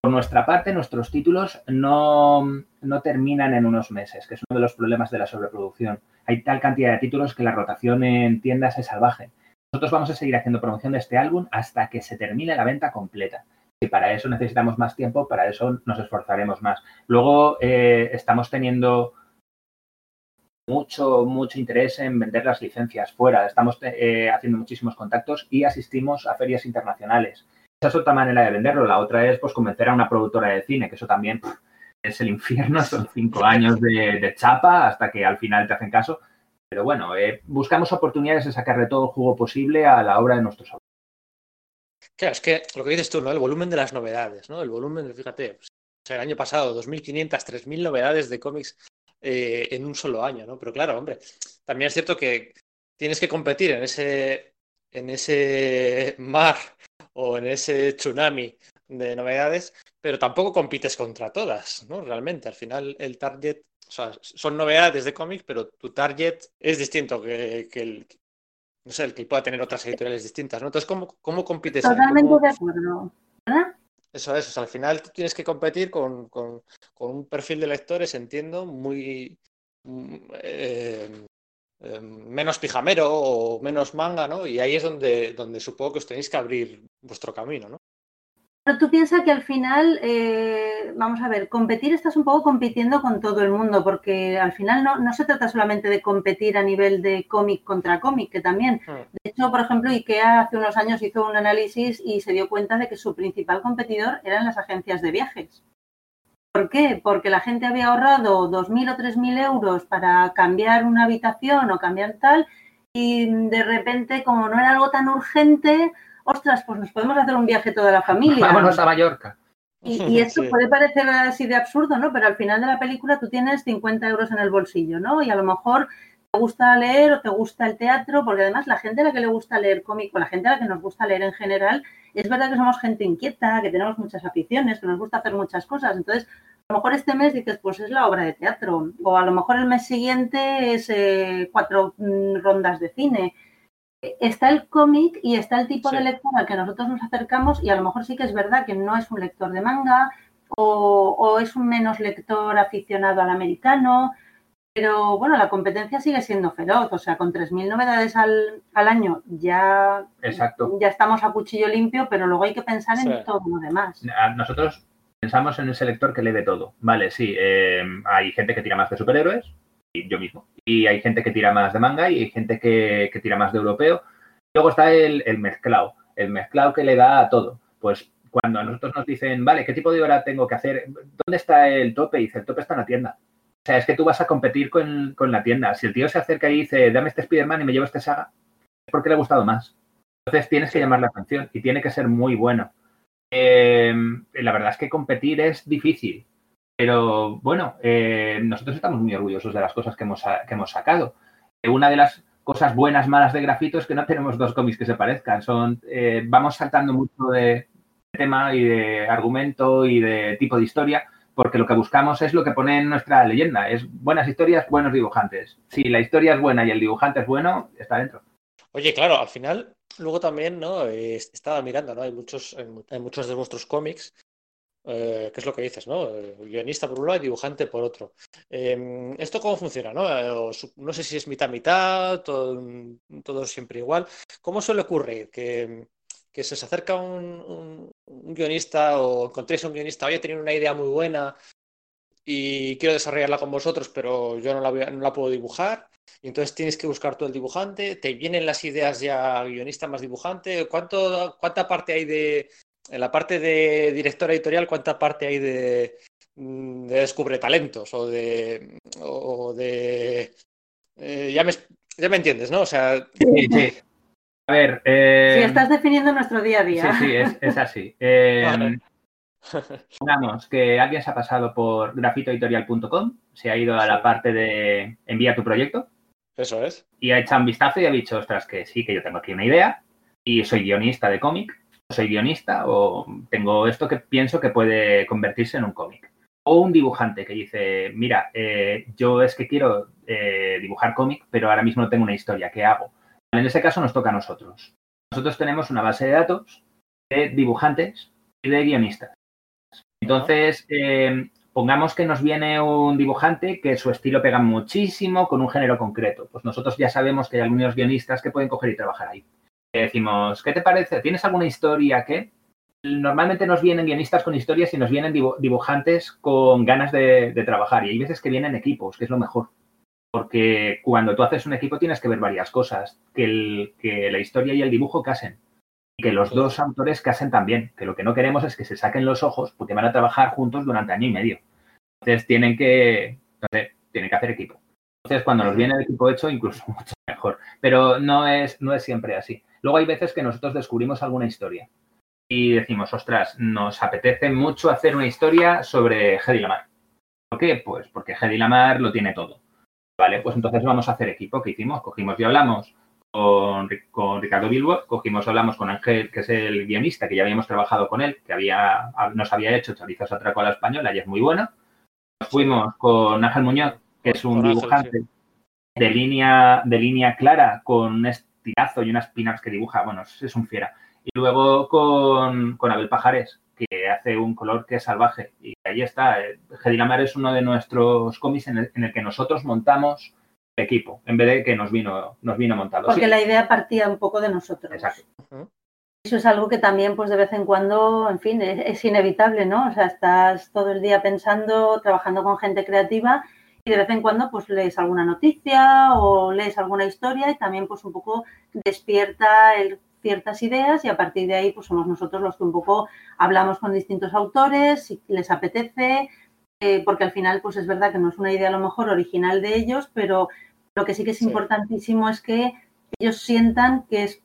Por nuestra parte, nuestros títulos no, no terminan en unos meses, que es uno de los problemas de la sobreproducción. Hay tal cantidad de títulos que la rotación en tiendas es salvaje. Nosotros vamos a seguir haciendo promoción de este álbum hasta que se termine la venta completa. Y para eso necesitamos más tiempo, para eso nos esforzaremos más. Luego eh, estamos teniendo mucho, mucho interés en vender las licencias fuera. Estamos eh, haciendo muchísimos contactos y asistimos a ferias internacionales. Esa es otra manera de venderlo. La otra es pues convencer a una productora de cine, que eso también pff, es el infierno. Son cinco años de, de, chapa hasta que al final te hacen caso. Pero bueno, eh, buscamos oportunidades de sacarle todo el jugo posible a la obra de nuestros autores. Claro, es que lo que dices tú, ¿no? El volumen de las novedades, ¿no? El volumen, fíjate, pues, o sea, el año pasado, 2.500, 3.000 novedades de cómics eh, en un solo año, ¿no? Pero claro, hombre, también es cierto que tienes que competir en ese, en ese mar o en ese tsunami de novedades, pero tampoco compites contra todas, ¿no? Realmente, al final el target, o sea, son novedades de cómics, pero tu target es distinto que, que el, no sé, el que pueda tener otras editoriales distintas, ¿no? Entonces, ¿cómo, cómo compites? Totalmente ¿Cómo... de acuerdo. ¿verdad? Eso es, o sea, al final tú tienes que competir con, con, con un perfil de lectores, entiendo, muy eh, eh, menos pijamero o menos manga, ¿no? Y ahí es donde, donde supongo que os tenéis que abrir vuestro camino, ¿no? Pero tú piensas que al final, eh, vamos a ver, competir estás un poco compitiendo con todo el mundo, porque al final no, no se trata solamente de competir a nivel de cómic contra cómic, que también. Hmm. De hecho, por ejemplo, IKEA hace unos años hizo un análisis y se dio cuenta de que su principal competidor eran las agencias de viajes. ¿Por qué? Porque la gente había ahorrado 2.000 o 3.000 euros para cambiar una habitación o cambiar tal, y de repente, como no era algo tan urgente, ostras, pues nos podemos hacer un viaje toda la familia. Vámonos a Mallorca. Y, y esto Sí. puede parecer así de absurdo, ¿no? Pero al final de la película tú tienes 50 euros en el bolsillo, ¿no? Y a lo mejor te gusta leer o te gusta el teatro, porque además la gente a la que le gusta leer cómic, o la gente a la que nos gusta leer en general, es verdad que somos gente inquieta, que tenemos muchas aficiones, que nos gusta hacer muchas cosas. Entonces, a lo mejor este mes dices, pues es la obra de teatro, o a lo mejor el mes siguiente es eh, cuatro mm, rondas de cine. Está el cómic y está el tipo Sí. de lector al que nosotros nos acercamos y a lo mejor sí que es verdad que no es un lector de manga o, o es un menos lector aficionado al americano, pero bueno, la competencia sigue siendo feroz, o sea, con 3.000 novedades al, al año ya, Exacto. ya estamos a cuchillo limpio, pero luego hay que pensar en todo lo demás. Nosotros pensamos en ese lector que lee de todo. Vale, sí, eh, hay gente que tira más de superhéroes, yo mismo. Y hay gente que tira más de manga y hay gente que, que tira más de europeo. Luego está el, el mezclado, el mezclado que le da a todo. Pues cuando a nosotros nos dicen, vale, ¿qué tipo de hora tengo que hacer? ¿Dónde está el tope? Y dice, el tope está en la tienda. O sea, es que tú vas a competir con, con la tienda. Si el tío se acerca y dice, dame este Spider-Man y me llevo este saga, es porque le ha gustado más. Entonces tienes que llamar la atención y tiene que ser muy bueno. Eh, la verdad es que competir es difícil, pero bueno, eh, nosotros estamos muy orgullosos de las cosas que hemos, que hemos sacado. Eh, una de las cosas buenas, malas de grafito es que no tenemos dos cómics que se parezcan. Son, eh, vamos saltando mucho de tema y de argumento y de tipo de historia, porque lo que buscamos es lo que pone en nuestra leyenda. Es buenas historias, buenos dibujantes. Si la historia es buena y el dibujante es bueno, está dentro. Oye, claro, al final, luego también, ¿no? Estaba mirando, ¿no? Hay muchos, hay muchos de vuestros cómics, eh, que es lo que dices, ¿no? Eh, guionista por un lado y dibujante por otro. Eh, ¿esto cómo funciona, no? Eh, no sé si es mitad-mitad, todo, todo siempre igual. ¿Cómo suele ocurrir? Que, que se os acerca un, guionista o encontréis un guionista, oye, tenido una idea muy buena y quiero desarrollarla con vosotros, pero yo no la, voy a- no la puedo dibujar. Y entonces tienes que buscar tú el dibujante, te vienen las ideas ya guionista más dibujante. ¿Cuánto, ¿Cuánta parte hay de, en la parte de director editorial, cuánta parte hay de, mm, de descubre talentos o de, o de eh, ya, me, ya me entiendes, ¿no? O sea, Sí, sí. A ver, eh, Si estás definiendo nuestro día a día. Sí, sí, es, es así. Eh, Vale. Que alguien se ha pasado por grafitoeditorial.com, se ha ido a la Sí. parte de envía tu proyecto eso es. y ha echado un vistazo y ha dicho, ostras, que sí, que yo tengo aquí una idea y soy guionista de cómic, soy guionista o tengo esto que pienso que puede convertirse en un cómic. O un dibujante que dice, mira, eh, yo es que quiero eh, dibujar cómic, pero ahora mismo no tengo una historia, ¿qué hago? En ese caso nos toca a nosotros. Nosotros tenemos una base de datos de dibujantes y de guionistas. Entonces, eh, pongamos que nos viene un dibujante que su estilo pega muchísimo con un género concreto. Pues nosotros ya sabemos que hay algunos guionistas que pueden coger y trabajar ahí. Le decimos, ¿qué te parece? ¿Tienes alguna historia que? Normalmente nos vienen guionistas con historias y nos vienen dibu- dibujantes con ganas de, de trabajar. Y hay veces que vienen equipos, que es lo mejor. Porque cuando tú haces un equipo tienes que ver varias cosas. Que, el- que la historia y el dibujo casen. Y que los dos autores casen también. Que lo que no queremos es que se saquen los ojos porque van a trabajar juntos durante año y medio. Entonces tienen que, no sé, tienen que hacer equipo. Entonces cuando nos viene el equipo hecho, incluso mucho mejor. Pero no es, no es siempre así. Luego hay veces que nosotros descubrimos alguna historia y decimos, ostras, nos apetece mucho hacer una historia sobre Hedy Lamar. ¿Por qué? Pues porque Hedy Lamar lo tiene todo. Vale, pues entonces vamos a hacer equipo. ¿Qué hicimos? Cogimos y hablamos con, con Ricardo Bilbo, cogimos y hablamos con Ángel, que es el guionista, que ya habíamos trabajado con él, que había, nos había hecho Chorizos Atraco a la Española y es muy bueno. Nos fuimos con Ángel Muñoz, que es un dibujante de, línea, de línea clara, con un estirazo y unas pinas que dibuja. Bueno, es, es un fiera. Y luego con, con Abel Pajares, que hace un color que es salvaje. Y ahí está. eh, Hedy Lamar es uno de nuestros cómics en el, en el que nosotros montamos equipo, en vez de que nos vino, nos vino montado. Porque Sí, la idea partía un poco de nosotros. Exacto. Eso es algo que también, pues de vez en cuando, en fin, es, es, inevitable, ¿no? O sea, estás todo el día pensando, trabajando con gente creativa y de vez en cuando, pues lees alguna noticia o lees alguna historia y también, pues un poco despierta el, ciertas ideas y a partir de ahí, pues somos nosotros los que un poco hablamos con distintos autores, si les apetece, eh, porque al final, pues es verdad que no es una idea a lo mejor original de ellos, pero lo que sí que es sí. importantísimo es que ellos sientan que es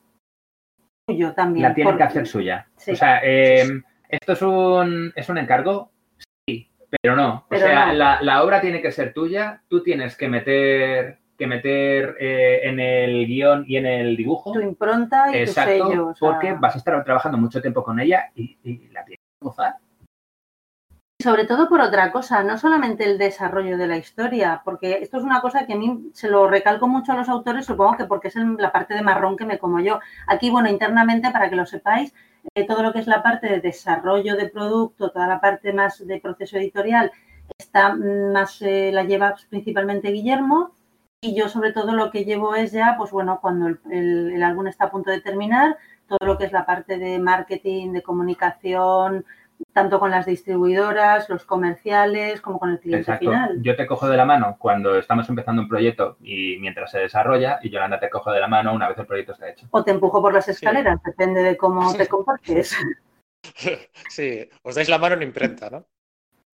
suyo también. La tienen porque... que hacer suya. Sí. O sea, eh, ¿esto es un, es un encargo? Pero no. Pero o sea, no. La, la, obra tiene que ser tuya, tú tienes que meter que meter eh, en el guion y en el dibujo. Tu impronta y Exacto, tu sello. O sea... Porque vas a estar trabajando mucho tiempo con ella y, y la tienes que gozar sobre todo por otra cosa, no solamente el desarrollo de la historia, porque esto es una cosa que a mí se lo recalco mucho a los autores, supongo que porque es la parte de marrón que me como yo. Aquí, bueno, internamente, para que lo sepáis, eh, todo lo que es la parte de desarrollo de producto, toda la parte más de proceso editorial, está más, eh, la lleva principalmente Guillermo, y yo sobre todo lo que llevo es ya, pues bueno, cuando el, el, el álbum está a punto de terminar, todo lo que es la parte de marketing, de comunicación, tanto con las distribuidoras, los comerciales, como con el cliente Exacto. final. Yo te cojo de la mano cuando estamos empezando un proyecto y mientras se desarrolla, y Yolanda te cojo de la mano una vez el proyecto está hecho. O te empujo por las escaleras, sí. depende de cómo te comportes. Sí, os dais la mano en imprenta, ¿no?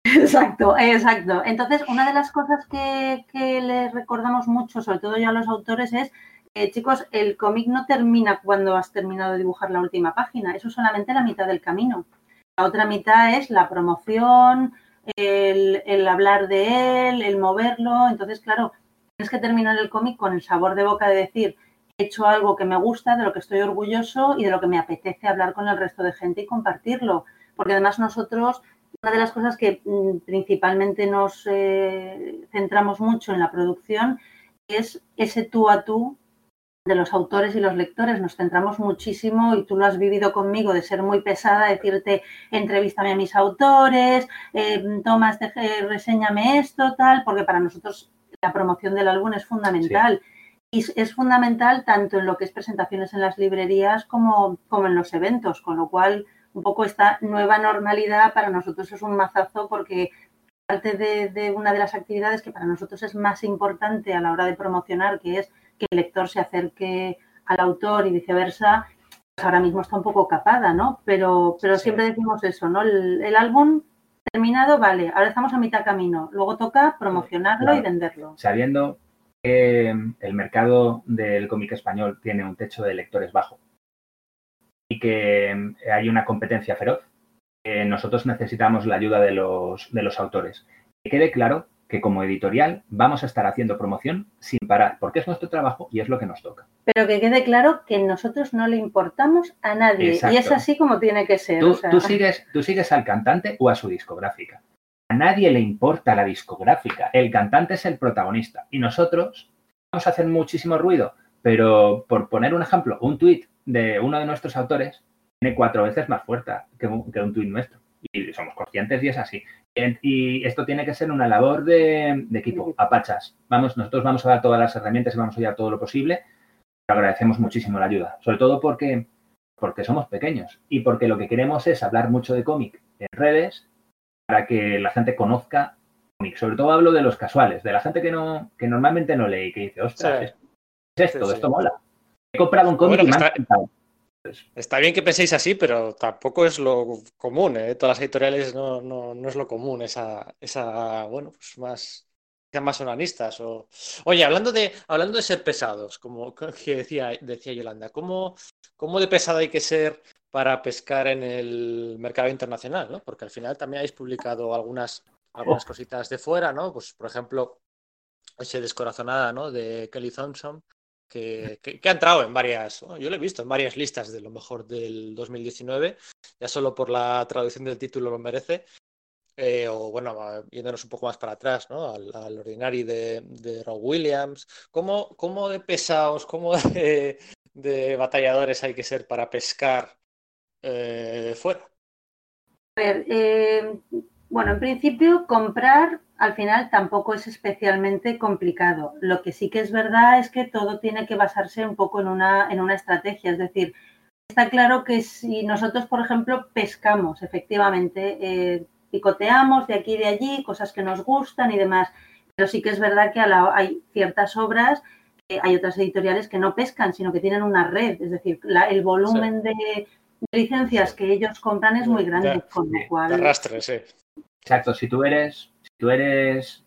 Exacto, exacto. Entonces, una de las cosas que, que les recordamos mucho, sobre todo ya a los autores, es eh, chicos, el cómic no termina cuando has terminado de dibujar la última página, eso es solamente la mitad del camino. La otra mitad es la promoción, el, el, hablar de él, el moverlo. Entonces, claro, tienes que terminar el cómic con el sabor de boca de decir, he hecho algo que me gusta, de lo que estoy orgulloso y de lo que me apetece hablar con el resto de gente y compartirlo. Porque además nosotros, una de las cosas que mm, principalmente nos eh, centramos mucho en la producción es ese tú a tú de los autores y los lectores. Nos centramos muchísimo, y tú lo has vivido conmigo, de ser muy pesada, decirte, entrevístame a mis autores, eh, toma, este, eh, reséñame esto, tal, porque para nosotros la promoción del álbum es fundamental. Sí. Y es fundamental tanto en lo que es presentaciones en las librerías como, como en los eventos, con lo cual un poco esta nueva normalidad para nosotros es un mazazo porque parte de, de una de las actividades que para nosotros es más importante a la hora de promocionar, que es que el lector se acerque al autor y viceversa, pues ahora mismo está un poco capada, ¿no? Pero, pero sí. siempre decimos eso, ¿no? El, el, álbum terminado, vale, ahora estamos a mitad camino, luego toca promocionarlo claro. y venderlo. Sabiendo que el mercado del cómic español tiene un techo de lectores bajo y que hay una competencia feroz, eh, nosotros necesitamos la ayuda de los, de los autores. Que quede claro que como editorial vamos a estar haciendo promoción sin parar, porque es nuestro trabajo y es lo que nos toca. Pero que quede claro que nosotros no le importamos a nadie Exacto. y es así como tiene que ser. Tú, o sea... tú, sigues, tú sigues al cantante o a su discográfica. A nadie le importa la discográfica, el cantante es el protagonista y nosotros vamos a hacer muchísimo ruido, pero por poner un ejemplo, un tuit de uno de nuestros autores tiene cuatro veces más fuerza que un, que un tuit nuestro y somos conscientes y es así. Y esto tiene que ser una labor de, de equipo, a pachas. Vamos, nosotros vamos a dar todas las herramientas y vamos a dar todo lo posible. Agradecemos muchísimo la ayuda, sobre todo porque, porque somos pequeños y porque lo que queremos es hablar mucho de cómic en redes para que la gente conozca cómic. Sobre todo hablo de los casuales, de la gente que no que normalmente no lee y que dice, ostras, sí. es esto, sí, sí. esto mola. He comprado un cómic bueno, y me ha encantado. Está bien que penséis así, pero tampoco es lo común, ¿eh? Todas las editoriales no, no, no es lo común, esa, esa bueno, pues más, sean más onanistas. O... Oye, hablando de, hablando de ser pesados, como que decía, decía Yolanda, ¿cómo, ¿cómo de pesado hay que ser para pescar en el mercado internacional? ¿no? Porque al final también habéis publicado algunas, algunas cositas de fuera, ¿no? Pues, por ejemplo, ese Descorazonada, ¿no? De Kelly Thompson, que, que, que, ha entrado en varias, yo lo he visto en varias listas de lo mejor del 2019, ya solo por la traducción del título lo merece, eh, o bueno, yéndonos un poco más para atrás, ¿no? Al, al Ordinary de, de Rob Williams, ¿Cómo, ¿cómo, de pesados, cómo de, de, batalladores hay que ser para pescar eh, fuera? A ver, eh, bueno, en principio comprar al final tampoco es especialmente complicado. Lo que sí que es verdad es que todo tiene que basarse un poco en una, en una estrategia. Es decir, está claro que si nosotros, por ejemplo, pescamos, efectivamente, eh, picoteamos de aquí y de allí, cosas que nos gustan y demás, pero sí que es verdad que hay ciertas obras, hay otras editoriales que no pescan, sino que tienen una red, es decir, el volumen de, licencias que ellos compran es muy grande, con lo cual... Arrastre, sí. Exacto, si tú eres, si tú eres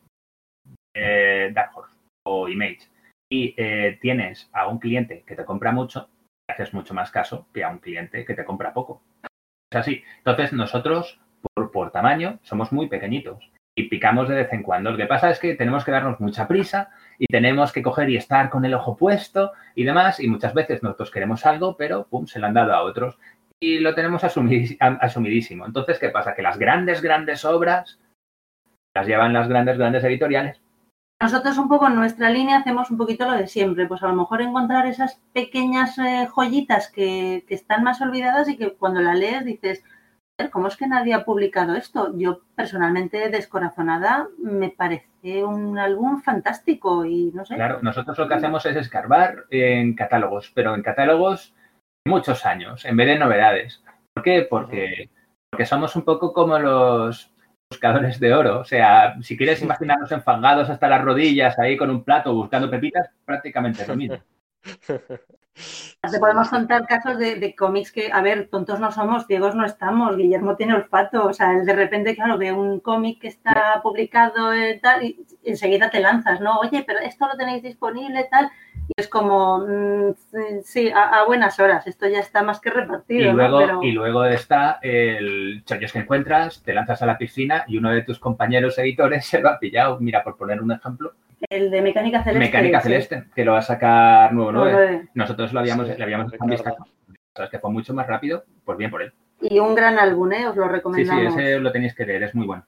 eh, Dark Horse o Image y eh, tienes a un cliente que te compra mucho, haces mucho más caso que a un cliente que te compra poco. Es así. Entonces, nosotros, por, por tamaño, somos muy pequeñitos y picamos de vez en cuando. Lo que pasa es que tenemos que darnos mucha prisa y tenemos que coger y estar con el ojo puesto y demás. Y muchas veces nosotros queremos algo, pero pum, se lo han dado a otros. Y lo tenemos asumidísimo. Entonces, ¿qué pasa? Que las grandes, grandes obras las llevan las grandes, grandes editoriales nosotros un poco en nuestra línea hacemos un poquito lo de siempre, pues a lo mejor encontrar esas pequeñas eh, joyitas que, están más olvidadas y que cuando la lees dices, ¿cómo es que nadie ha publicado esto? Yo personalmente descorazonada me parece un álbum fantástico y no sé. Claro, nosotros lo que hacemos es escarbar en catálogos, pero en catálogos muchos años, en vez de novedades. ¿Por qué? Porque, porque somos un poco como los buscadores de oro. O sea, si quieres imaginarnos enfangados hasta las rodillas ahí con un plato buscando pepitas, prácticamente es lo mismo. Te podemos contar casos de, cómics que, a ver, tontos no somos, ciegos no estamos, Guillermo tiene olfato, o sea, de repente, claro, ve un cómic que está publicado y tal, y enseguida te lanzas, ¿no? Oye, pero esto lo tenéis disponible, tal, y es como, mm, sí, a, buenas horas, esto ya está más que repartido. Y luego, y luego está el chollos que encuentras, te lanzas a la piscina y uno de tus compañeros editores se lo ha pillado. Mira, por poner un ejemplo. El de Mecánica Celeste. Mecánica Celeste, que lo va a sacar nuevo 9. Nosotros lo habíamos, le habíamos visto. Sabes que fue mucho más rápido, pues bien por él. Y un gran álbum, ¿eh? Os lo recomendamos. Sí, sí, ese lo tenéis que leer, es muy bueno.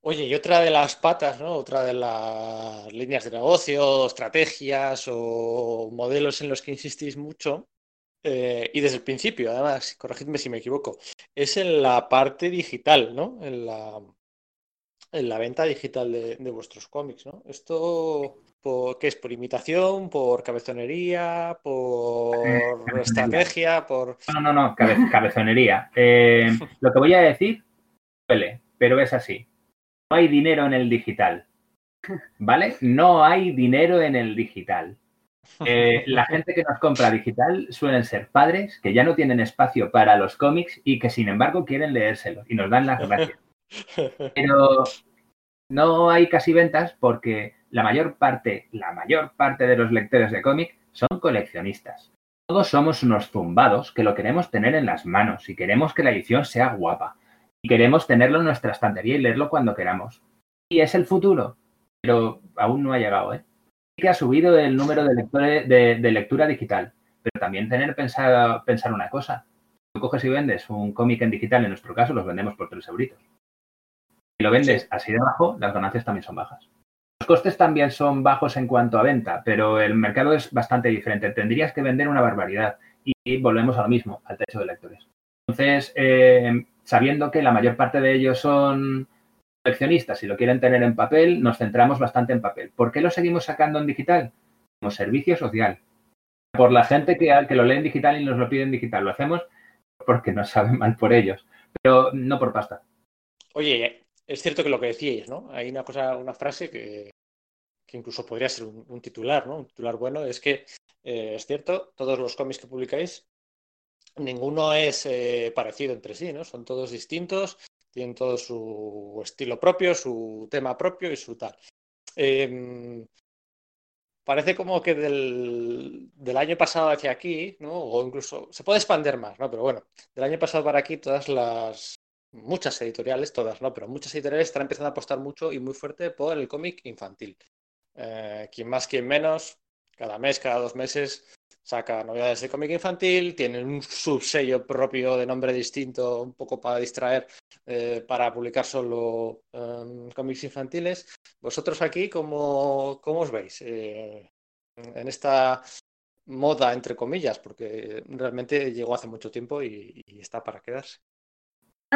Oye, y otra de las patas, ¿no? Otra de las líneas de negocio, estrategias o modelos en los que insistís mucho, eh, y desde el principio, además, corregidme si me equivoco, es en la parte digital, ¿no? En la, en la venta digital de, vuestros cómics, ¿no? Esto, por, ¿qué es? ¿Por imitación? ¿Por cabezonería? ¿Por estrategia? ¿Por...? No, no, no, cabezonería. Eh, lo que voy a decir duele, pero es así no hay dinero en el digital. ¿Vale? No hay dinero en el digital. Eh, la gente que nos compra digital suelen ser padres que ya no tienen espacio para los cómics y que sin embargo quieren leérselos y nos dan las gracias. Pero no hay casi ventas porque la mayor parte, la mayor parte de los lectores de cómic son coleccionistas. Todos somos unos zumbados que lo queremos tener en las manos y queremos que la edición sea guapa y queremos tenerlo en nuestra estantería y leerlo cuando queramos. Y es el futuro, pero aún no ha llegado, ¿eh? Sí que ha subido el número de, lectores, de, lectura digital, pero también tener pensar, pensar una cosa. Tú coges y vendes un cómic en digital, en nuestro caso los vendemos por 3 euritos. Si lo vendes así de bajo, las ganancias también son bajas. Los costes también son bajos en cuanto a venta, pero el mercado es bastante diferente. Tendrías que vender una barbaridad y volvemos a lo mismo, al techo de lectores. Entonces, eh, sabiendo que la mayor parte de ellos son coleccionistas y lo quieren tener en papel, nos centramos bastante en papel. ¿Por qué lo seguimos sacando en digital? Como servicio social. Por la gente que, que lo lee en digital y nos lo pide en digital. Lo hacemos porque nos saben mal por ellos, pero no por pasta. Oye, es cierto que lo que decíais, ¿no? Hay una cosa, una frase que, incluso podría ser un, titular, ¿no? Un titular bueno, es que eh, es cierto, todos los cómics que publicáis ninguno es eh, parecido entre sí, ¿no? Son todos distintos, tienen todo su estilo propio, su tema propio y su tal. Em, parece como que del, año pasado hacia aquí, ¿no? O incluso se puede expandir más, ¿no? Pero bueno, del año pasado para aquí todas las muchas editoriales, todas, ¿no? Pero muchas editoriales están empezando a apostar mucho y muy fuerte por el cómic infantil. Eh, quien más, quien menos, cada mes, cada dos meses saca novedades de cómic infantil, tienen un subsello propio de nombre distinto, un poco para distraer, eh, para publicar solo em, cómics infantiles. Vosotros aquí, ¿cómo, cómo os veis eh, en esta moda, entre comillas? Porque realmente llegó hace mucho tiempo y, está para quedarse.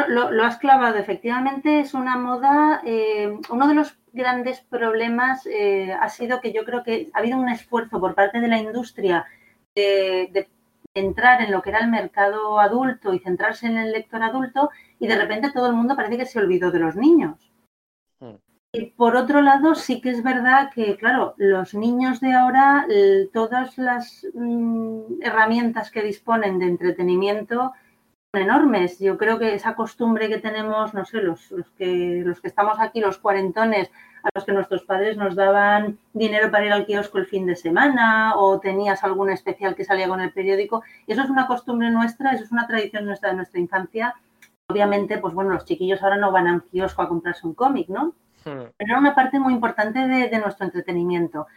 Lo, has clavado, efectivamente es una moda. Eh, uno de los grandes problemas ha sido que yo creo que ha habido un esfuerzo por parte de la industria de, entrar en lo que era el mercado adulto y centrarse en el lector adulto y de repente todo el mundo parece que se olvidó de los niños. Hmm. Y por otro lado, sí que es verdad que, claro, los niños de ahora, todas las mm, herramientas que disponen de entretenimiento son enormes. Yo creo que esa costumbre que tenemos, no sé, los, los, que, los que estamos aquí, los cuarentones, a los que nuestros padres nos daban dinero para ir al kiosco el fin de semana o tenías algún especial que salía con el periódico. Eso es una costumbre nuestra, eso es una tradición nuestra de nuestra infancia. Obviamente, pues bueno, los chiquillos ahora no van al kiosco a comprarse un cómic, ¿no? Hmm. Pero era una parte muy importante de, nuestro entretenimiento.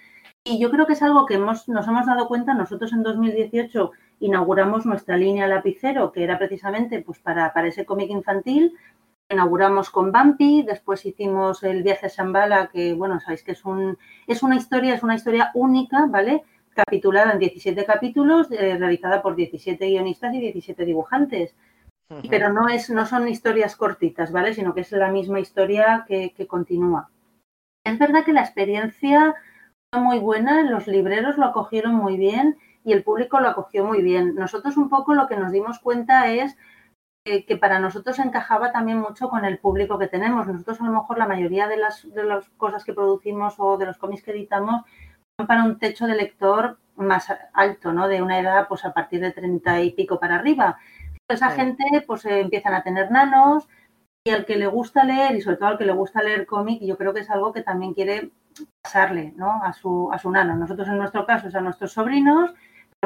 Y yo creo que es algo que hemos, nos hemos dado cuenta. Nosotros en 2018 inauguramos nuestra línea lapicero, que era precisamente pues, para, para ese cómic infantil inauguramos con Bumpy, después hicimos el viaje a Shambhala, que bueno, sabéis que es un es una historia, es una historia única, ¿vale? Capitulada en 17 capítulos, eh, realizada por 17 guionistas y 17 dibujantes. Pero no es, no son historias cortitas, ¿vale? Sino que es la misma historia que, que continúa. Es verdad que la experiencia fue muy buena, los libreros lo acogieron muy bien y el público lo acogió muy bien. Nosotros un poco lo que nos dimos cuenta es que para nosotros encajaba también mucho con el público que tenemos. Nosotros a lo mejor la mayoría de las, de las cosas que producimos o de los cómics que editamos son para un techo de lector más alto, ¿no? De una edad pues a partir de treinta y pico para arriba. Esa gente pues eh, empiezan a tener nanos y al que le gusta leer y sobre todo al que le gusta leer cómic, yo creo que es algo que también quiere pasarle, ¿no? A su, a su nano. Nosotros en nuestro caso es a nuestros sobrinos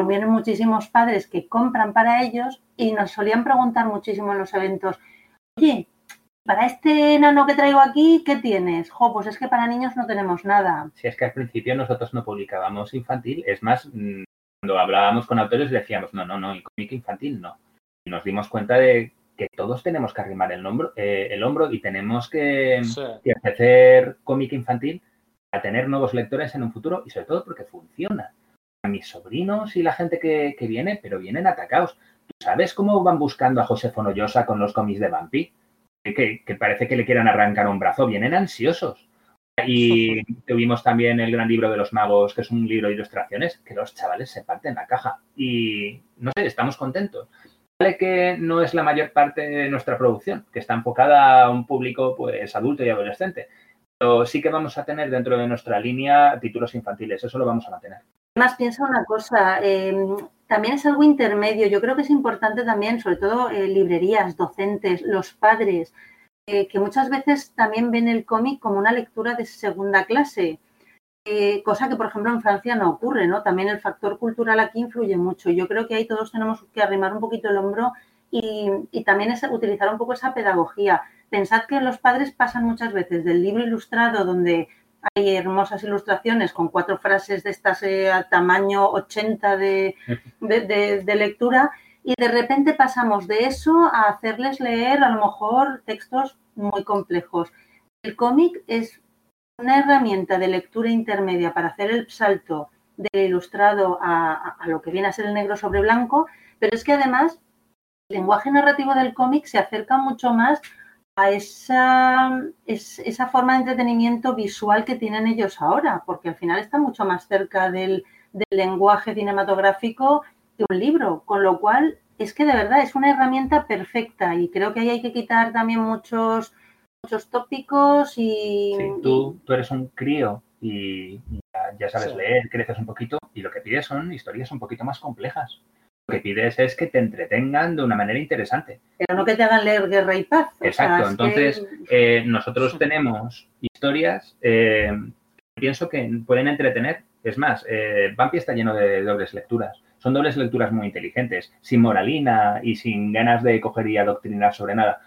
vienen muchísimos padres que compran para ellos y nos solían preguntar muchísimo en los eventos, oye, para este enano que traigo aquí, ¿qué tienes? Jo, pues es que para niños no tenemos nada. Si es que al principio nosotros no publicábamos infantil, es más, mm, cuando hablábamos con autores decíamos, no, no, no, el cómic infantil no. Y nos dimos cuenta de que todos tenemos que arrimar el hombro, eh, el hombro y tenemos que, que ofrecer cómic infantil a tener nuevos lectores en un futuro y sobre todo porque funciona a mis sobrinos y la gente que, viene, pero vienen atacados. ¿Tú sabes cómo van buscando a José Fonollosa con los cómics de Vampi? Que, que, parece que le quieran arrancar un brazo, vienen ansiosos. Y tuvimos también el gran libro de los magos, que es un libro de ilustraciones, que los chavales se parten la caja. Y no sé, estamos contentos. Vale que no es la mayor parte de nuestra producción, que está enfocada a un público pues adulto y adolescente. Pero sí que vamos a tener dentro de nuestra línea títulos infantiles, eso lo vamos a mantener. Además, piensa una cosa, em, también es algo intermedio. Yo creo que es importante también, sobre todo eh, librerías, docentes, los padres, eh, que muchas veces también ven el cómic como una lectura de segunda clase, eh, cosa que, por ejemplo, en Francia no ocurre, ¿no? También el factor cultural aquí influye mucho. Yo creo que ahí todos tenemos que arrimar un poquito el hombro y, también utilizar un poco esa pedagogía. Pensad que los padres pasan muchas veces del libro ilustrado donde hay hermosas ilustraciones con cuatro frases de estas eh, tamaño 80 de, de, lectura y de repente pasamos de eso a hacerles leer a lo mejor textos muy complejos. El cómic es una herramienta de lectura intermedia para hacer el salto del ilustrado a, a, lo que viene a ser el negro sobre blanco, pero es que además el lenguaje narrativo del cómic se acerca mucho más a esa, esa forma de entretenimiento visual que tienen ellos ahora, porque al final está mucho más cerca del, lenguaje cinematográfico que un libro, con lo cual es que de verdad es una herramienta perfecta y creo que ahí hay que quitar también muchos, muchos tópicos y... tú, tú, eres un crío y ya, sabes leer, creces un poquito y lo que pides son historias un poquito más complejas que pides es que te entretengan de una manera interesante. Pero no que te hagan leer Guerra y Paz. Exacto, entonces eh, nosotros tenemos historias eh, que pienso que pueden entretener. Es más, eh, Bumpy está lleno de dobles lecturas. Son dobles lecturas muy inteligentes, sin moralina y sin ganas de coger y adoctrinar sobre nada.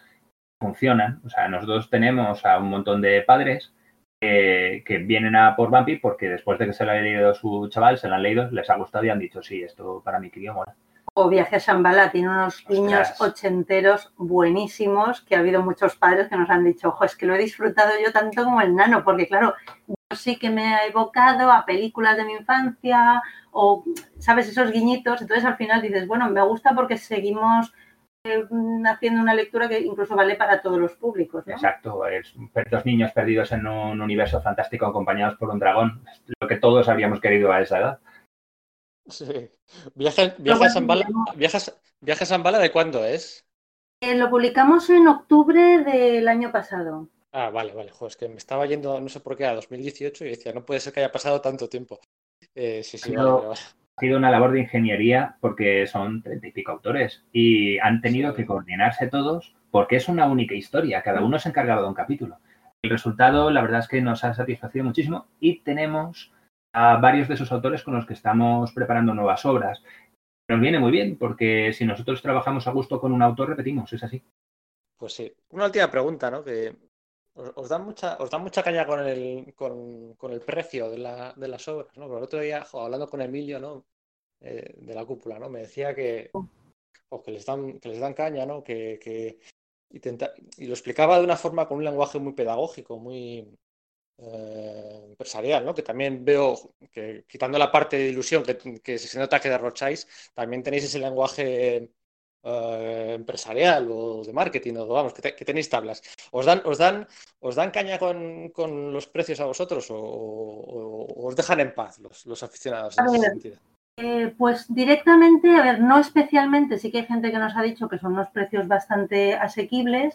Funcionan. O sea, nosotros tenemos a un montón de padres que vienen a por Bumpy porque después de que se lo ha leído su chaval, se lo han leído, les ha gustado y han dicho, sí, esto para mi crío mola o Viaje a Shambhala tiene unos niños ochenteros buenísimos que ha habido muchos padres que nos han dicho, ojo, es que lo he disfrutado yo tanto como el nano, porque claro, yo sí que me ha evocado a películas de mi infancia o, ¿sabes? Esos guiñitos. Entonces al final dices, bueno, me gusta porque seguimos eh, haciendo una lectura que incluso vale para todos los públicos. Exacto, es dos niños perdidos en un universo fantástico acompañados por un dragón, lo que todos habíamos querido a esa edad. Sí. ¿Viaje, viaje, a ¿Viaje a de cuándo es? Eh, lo publicamos en octubre del año pasado. Ah, vale, vale. Joder, es que me estaba yendo, no sé por qué, a 2018 y decía, no puede ser que haya pasado tanto tiempo. Eh, sí, sí, ha, sido, ha sido una labor de ingeniería porque son treinta y pico autores y han tenido que coordinarse todos porque es una única historia, cada uno se ha encargado de un capítulo. El resultado, la verdad es que nos ha satisfacido muchísimo y tenemos a varios de esos autores con los que estamos preparando nuevas obras. Nos viene muy bien porque si nosotros trabajamos a gusto con un autor, repetimos, es así. Pues sí. Una última pregunta, ¿no? Que os, dan mucha, os dan mucha caña con el, con, el precio de, la, de, las obras, ¿no? Pero el otro día, hablando con Emilio, ¿no? Eh, de la cúpula, ¿no? Me decía que, o que les dan, que dan caña, ¿no? Que, que y lo explicaba de una forma con un lenguaje muy pedagógico, muy eh, empresarial, ¿no? Que también veo que quitando la parte de ilusión que, que se nota que derrocháis, también tenéis ese lenguaje Uh, empresarial o de marketing o vamos, que, te, que, tenéis tablas. ¿Os dan, os dan, os dan caña con, con los precios a vosotros o, o, o, os dejan en paz los, los aficionados en ese sentido? Eh, pues directamente, a ver, no especialmente, sí que hay gente que nos ha dicho que son unos precios bastante asequibles.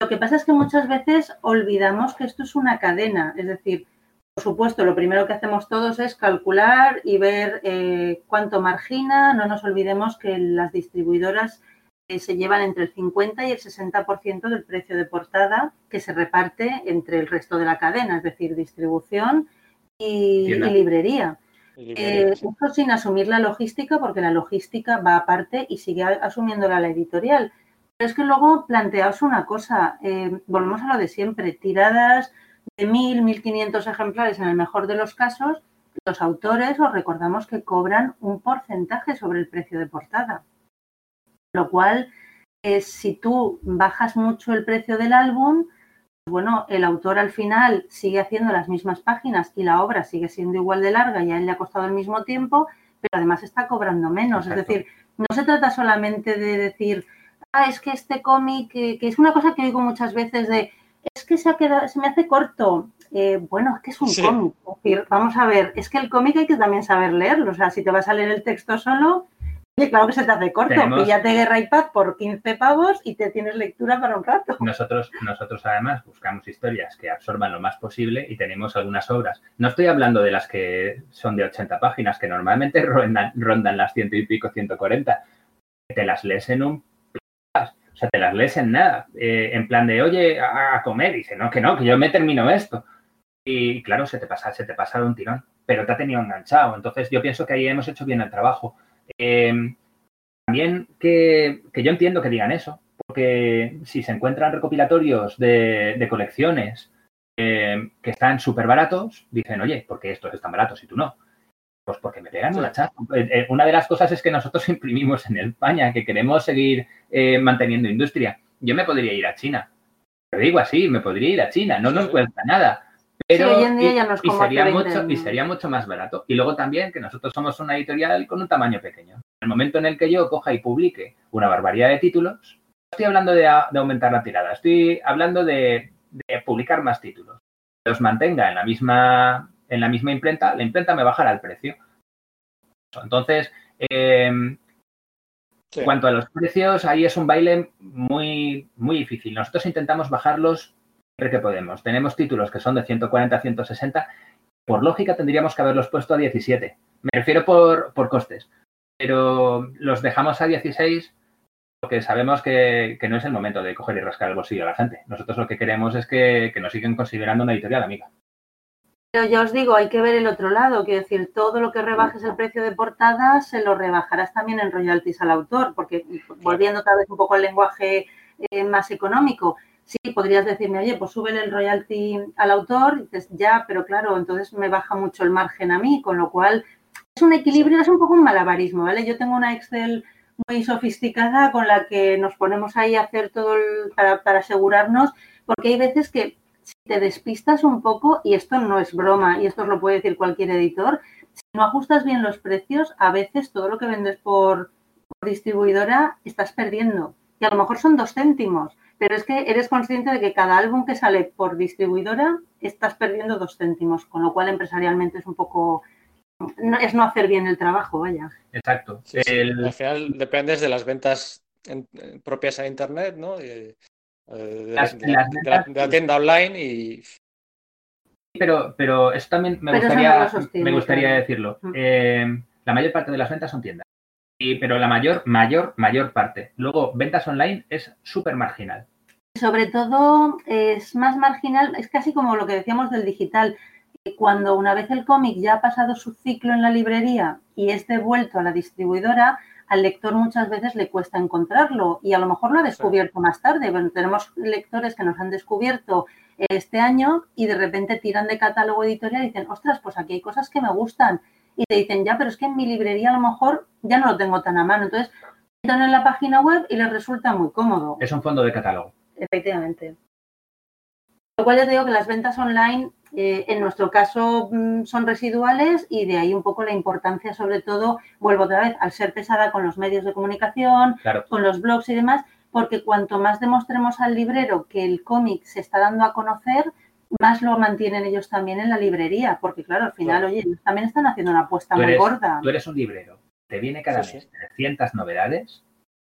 Lo que pasa es que muchas veces olvidamos que esto es una cadena, es decir, por supuesto, lo primero que hacemos todos es calcular y ver eh, cuánto margina. No nos olvidemos que las distribuidoras eh, se llevan entre el 50 y el 60% del precio de portada que se reparte entre el resto de la cadena, es decir, distribución y, y librería. Eh, esto sin asumir la logística, porque la logística va aparte y sigue asumiéndola la editorial. Pero es que luego planteaos una cosa, eh, volvemos a lo de siempre, tiradas de 1.000, 1.500 ejemplares en el mejor de los casos, los autores os recordamos que cobran un porcentaje sobre el precio de portada. Lo cual, eh, si tú bajas mucho el precio del álbum, bueno, el autor al final sigue haciendo las mismas páginas y la obra sigue siendo igual de larga y a él le ha costado el mismo tiempo, pero además está cobrando menos. Exacto. Es decir, no se trata solamente de decir, ah, es que este cómic, que, que, es una cosa que oigo muchas veces de, es que se, ha quedado, se me hace corto. Eh, bueno, es que es un sí. cómic. Es decir, vamos a ver, es que el cómic hay que también saber leerlo. O sea, si te vas a leer el texto solo, y claro que se te hace corto. Tenemos... Píllate Guerra y Paz por 15 pavos y te tienes lectura para un rato. Nosotros, nosotros además buscamos historias que absorban lo más posible y tenemos algunas obras. No estoy hablando de las que son de 80 páginas, que normalmente rondan, rondan las ciento y pico, 140. Te las lees en un o sea, te las lees en nada. Eh, en plan de, oye, a, comer. Y dice, no, que no, que yo me termino esto. Y claro, se te pasa, se te pasa de un tirón, pero te ha tenido enganchado. Entonces, yo pienso que ahí hemos hecho bien el trabajo. Eh, también que, que, yo entiendo que digan eso, porque si se encuentran recopilatorios de, de colecciones eh, que están súper baratos, dicen, oye, ¿por qué estos están baratos y tú no? Pues porque me pegan una chaza. Eh, una de las cosas es que nosotros imprimimos en España, que queremos seguir eh, manteniendo industria. Yo me podría ir a China. Lo digo así, me podría ir a China, no nos cuesta nada. Pero sí, hoy en día ya nos y, sería mucho, y sería mucho más barato. Y luego también que nosotros somos una editorial con un tamaño pequeño. En el momento en el que yo coja y publique una barbaridad de títulos, estoy hablando de, de aumentar la tirada, estoy hablando de, de publicar más títulos. Los mantenga en la misma en la misma imprenta, la imprenta me bajará el precio. Entonces, eh, sí. en cuanto a los precios, ahí es un baile muy, muy difícil. Nosotros intentamos bajarlos siempre que podemos. Tenemos títulos que son de 140 a 160. Por lógica, tendríamos que haberlos puesto a 17. Me refiero por, por costes. Pero los dejamos a 16 porque sabemos que, que, no es el momento de coger y rascar el bolsillo a la gente. Nosotros lo que queremos es que, que nos sigan considerando una editorial amiga. Pero ya os digo, hay que ver el otro lado, quiero decir, todo lo que rebajes el precio de portada se lo rebajarás también en royalties al autor, porque volviendo otra vez un poco al lenguaje eh, más económico, sí, podrías decirme, oye, pues sube el royalty al autor, y dices, ya, pero claro, entonces me baja mucho el margen a mí, con lo cual es un equilibrio, es un poco un malabarismo, ¿vale? Yo tengo una Excel muy sofisticada con la que nos ponemos ahí a hacer todo el, para, para asegurarnos, porque hay veces que si te despistas un poco, y esto no es broma, y esto os lo puede decir cualquier editor, si no ajustas bien los precios, a veces todo lo que vendes por, por, distribuidora estás perdiendo. Y a lo mejor son dos céntimos, pero es que eres consciente de que cada álbum que sale por distribuidora estás perdiendo dos céntimos, con lo cual empresarialmente es un poco no, es no hacer bien el trabajo, vaya. Exacto. Sí, Al final dependes de las ventas en- en- propias a internet, ¿no? Y, eh, de, Las- de la, las de la- ventas- de la tienda online y Pero, pero eso también me Pero gustaría, no lo sostiene, me gustaría claro. decirlo. Mm. Eh, la mayor parte de las ventas son tiendas. Y, pero la mayor, mayor, mayor parte. Luego, ventas online es súper marginal. Sobre todo es más marginal, es casi como lo que decíamos del digital. Cuando una vez el cómic ya ha pasado su ciclo en la librería y es devuelto a la distribuidora, al lector muchas veces le cuesta encontrarlo y a lo mejor lo ha descubierto más tarde. Bueno, tenemos lectores que nos han descubierto este año y de repente tiran de catálogo editorial y dicen, ostras, pues aquí hay cosas que me gustan. Y te dicen, ya, pero es que en mi librería a lo mejor ya no lo tengo tan a mano. Entonces, entran en la página web y les resulta muy cómodo. Es un fondo de catálogo. Efectivamente. Lo cual ya te digo que las ventas online, eh, en nuestro caso, mm, son residuales y de ahí un poco la importancia, sobre todo, vuelvo otra vez, al ser pesada con los medios de comunicación, Claro. con los blogs y demás, porque cuanto más demostremos al librero que el cómic se está dando a conocer, más lo mantienen ellos también en la librería, porque claro, al final, Claro. oye, ellos también están haciendo una apuesta muy gorda. tú eres un librero. Te viene cada Sí, mes sí. 300 novedades.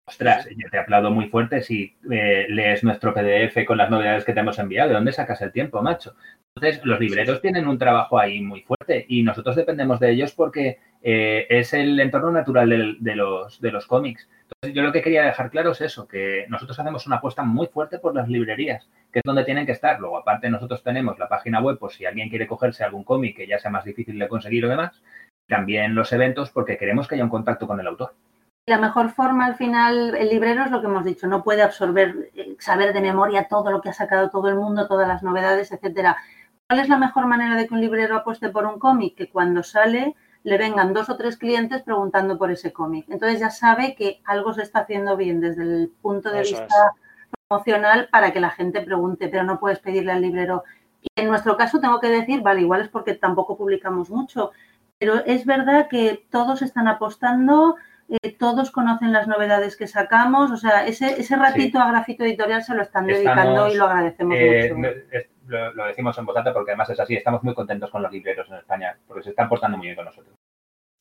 Ostras, yo te aplaudo muy fuerte si eh, lees nuestro PDF con las novedades que te hemos enviado. ¿De dónde sacas el tiempo, macho? Entonces, los libreros tienen un trabajo ahí muy fuerte y nosotros dependemos de ellos porque eh, es el entorno natural de, los, de los cómics. Entonces, yo lo que quería dejar claro es eso, que nosotros hacemos una apuesta muy fuerte por las librerías, que es donde tienen que estar. Luego, aparte, nosotros tenemos la página web por si alguien quiere cogerse algún cómic que ya sea más difícil de conseguir o demás. También los eventos porque queremos que haya un contacto con el autor. La mejor forma al final, el librero es lo que hemos dicho, no puede absorber, eh, saber de memoria todo lo que ha sacado todo el mundo, todas las novedades, etcétera. ¿Cuál es la mejor manera de que un librero apueste por un cómic? Que cuando sale le vengan dos o tres clientes preguntando por ese cómic. Entonces ya sabe que algo se está haciendo bien desde el punto de Eso vista promocional para que la gente pregunte, pero no puedes pedirle al librero. Y en nuestro caso tengo que decir, vale, igual es porque tampoco publicamos mucho, pero es verdad que todos están apostando, eh, todos conocen las novedades que sacamos, o sea, ese, ese ratito a grafito editorial se lo están dedicando Estamos, y lo agradecemos Eh, mucho. es- lo, lo decimos en voz alta porque además es así. Estamos muy contentos con los libreros en España porque se están portando muy bien con nosotros.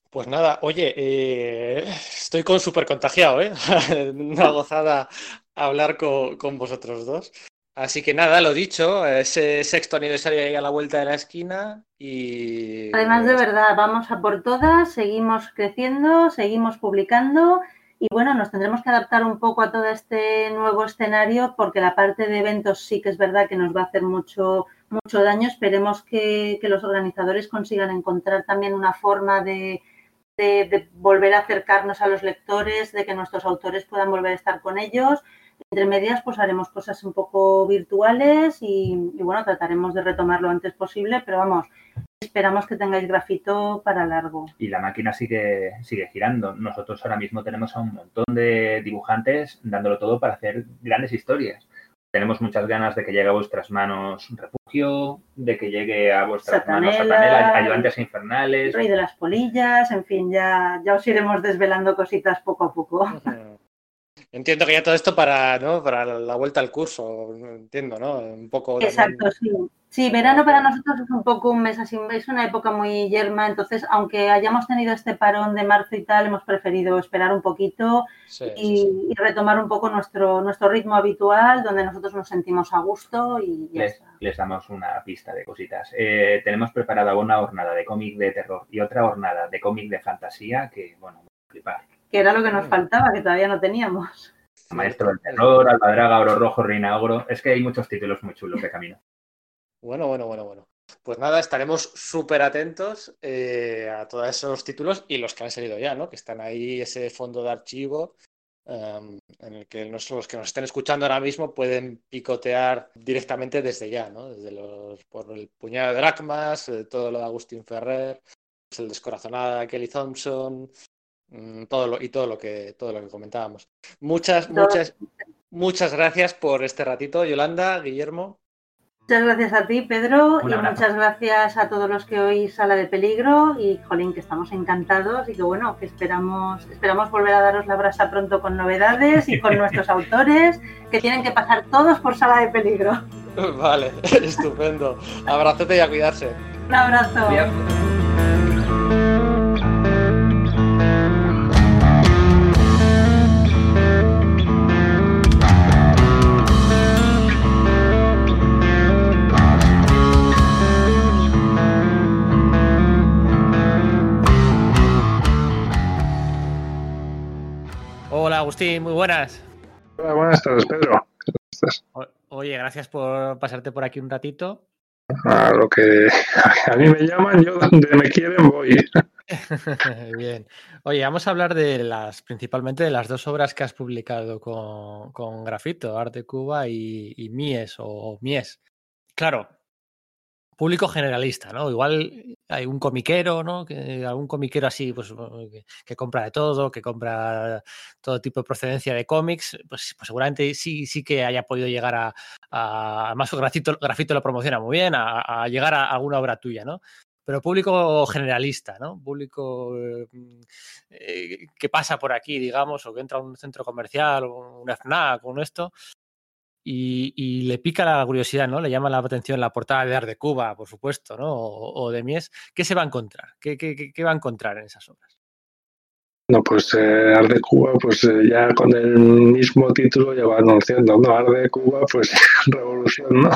Pues nada, oye, eh, estoy con súper contagiado, ¿eh? Una gozada hablar con, con vosotros dos. Así que nada, lo dicho, ese sexto aniversario ahí a la vuelta de la esquina y... Además, de verdad, vamos a por todas, seguimos creciendo, seguimos publicando y bueno, nos tendremos que adaptar un poco a todo este nuevo escenario porque la parte de eventos sí que es verdad que nos va a hacer mucho, mucho daño. Esperemos que, que los organizadores consigan encontrar también una forma de, de, de volver a acercarnos a los lectores, de que nuestros autores puedan volver a estar con ellos. Entre medias, pues haremos cosas un poco virtuales y, y, bueno, trataremos de retomar lo antes posible, pero vamos, esperamos que tengáis grafito para largo. Y la máquina sigue, sigue girando. Nosotros ahora mismo tenemos a un montón de dibujantes dándolo todo para hacer grandes historias. Tenemos muchas ganas de que llegue a vuestras manos Refugio, de que llegue a vuestras Satanela, manos Satanela, Ayudantes Infernales. Rey de las Polillas, en fin, ya, ya os iremos desvelando cositas poco a poco. Entiendo que ya todo esto para, ¿no? para la vuelta al curso, entiendo, ¿no? Un poco también- Exacto, sí. Sí, verano para nosotros es un poco un mes así, es una época muy yerma, entonces aunque hayamos tenido este parón de marzo y tal, hemos preferido esperar un poquito Sí, y, sí. y retomar un poco nuestro, nuestro ritmo habitual, donde nosotros nos sentimos a gusto y ya les, está. les damos una pista de cositas. Eh, tenemos preparada una hornada de cómic de terror y otra hornada de cómic de fantasía que, bueno, flipar. Que era lo que nos faltaba, que todavía no teníamos. Maestro del terror, Albadraga, Oro Rojo, Reina Ogro. Es que hay muchos títulos muy chulos de camino. Bueno, bueno, bueno, bueno. Pues nada, estaremos súper atentos eh, a todos esos títulos y los que han salido ya, ¿no? Que están ahí, ese fondo de archivo em, en el que nos- los que nos estén escuchando ahora mismo pueden picotear directamente desde ya, ¿no? Desde los, por el puñado de dracmas, eh, todo lo de Agustín Ferrer, el descorazonada de Kelly Thompson, todo lo, y todo lo que, todo lo que comentábamos. Muchas, Todo. muchas, muchas gracias por este ratito, Yolanda, Guillermo. Muchas gracias a ti, Pedro, y muchas gracias a todos los que oís Sala de Peligro y, jolín, que estamos encantados y que, bueno, que esperamos, esperamos volver a daros la brasa pronto con novedades y con nuestros autores, que tienen que pasar todos por Sala de Peligro. Vale, estupendo. Abrazote y a cuidarse. Un abrazo. Bien. Agustín, muy buenas. Hola, buenas tardes, Pedro. Oye, gracias por pasarte por aquí un ratito. A lo que a mí me llaman, yo donde me quieren voy. Bien. Oye, vamos a hablar de las, principalmente de las dos obras que has publicado con, con Grafito, Arte Cuba y, y Mies o Mies. Claro, público generalista, ¿no? Igual hay un comiquero, ¿no? Que, algún comiquero así, pues que, compra de todo, que compra todo tipo de procedencia de cómics, pues, pues seguramente sí, sí que haya podido llegar a, a además grafito, grafito lo promociona muy bien, a, llegar a alguna obra tuya, ¿no? Pero público generalista, ¿no? Público eh, que pasa por aquí, digamos, o que entra a un centro comercial, o un FNAC, o esto, y, y, le pica la curiosidad, ¿no? Le llama la atención la portada de Art de Cuba, por supuesto, ¿no? O, o de Mies. ¿Qué se va a encontrar? ¿Qué, qué, qué va a encontrar en esas obras? No, pues eh, Art de Cuba, pues eh, ya con el mismo título ya va anunciando, ¿no? Art de Cuba, pues revolución, ¿no?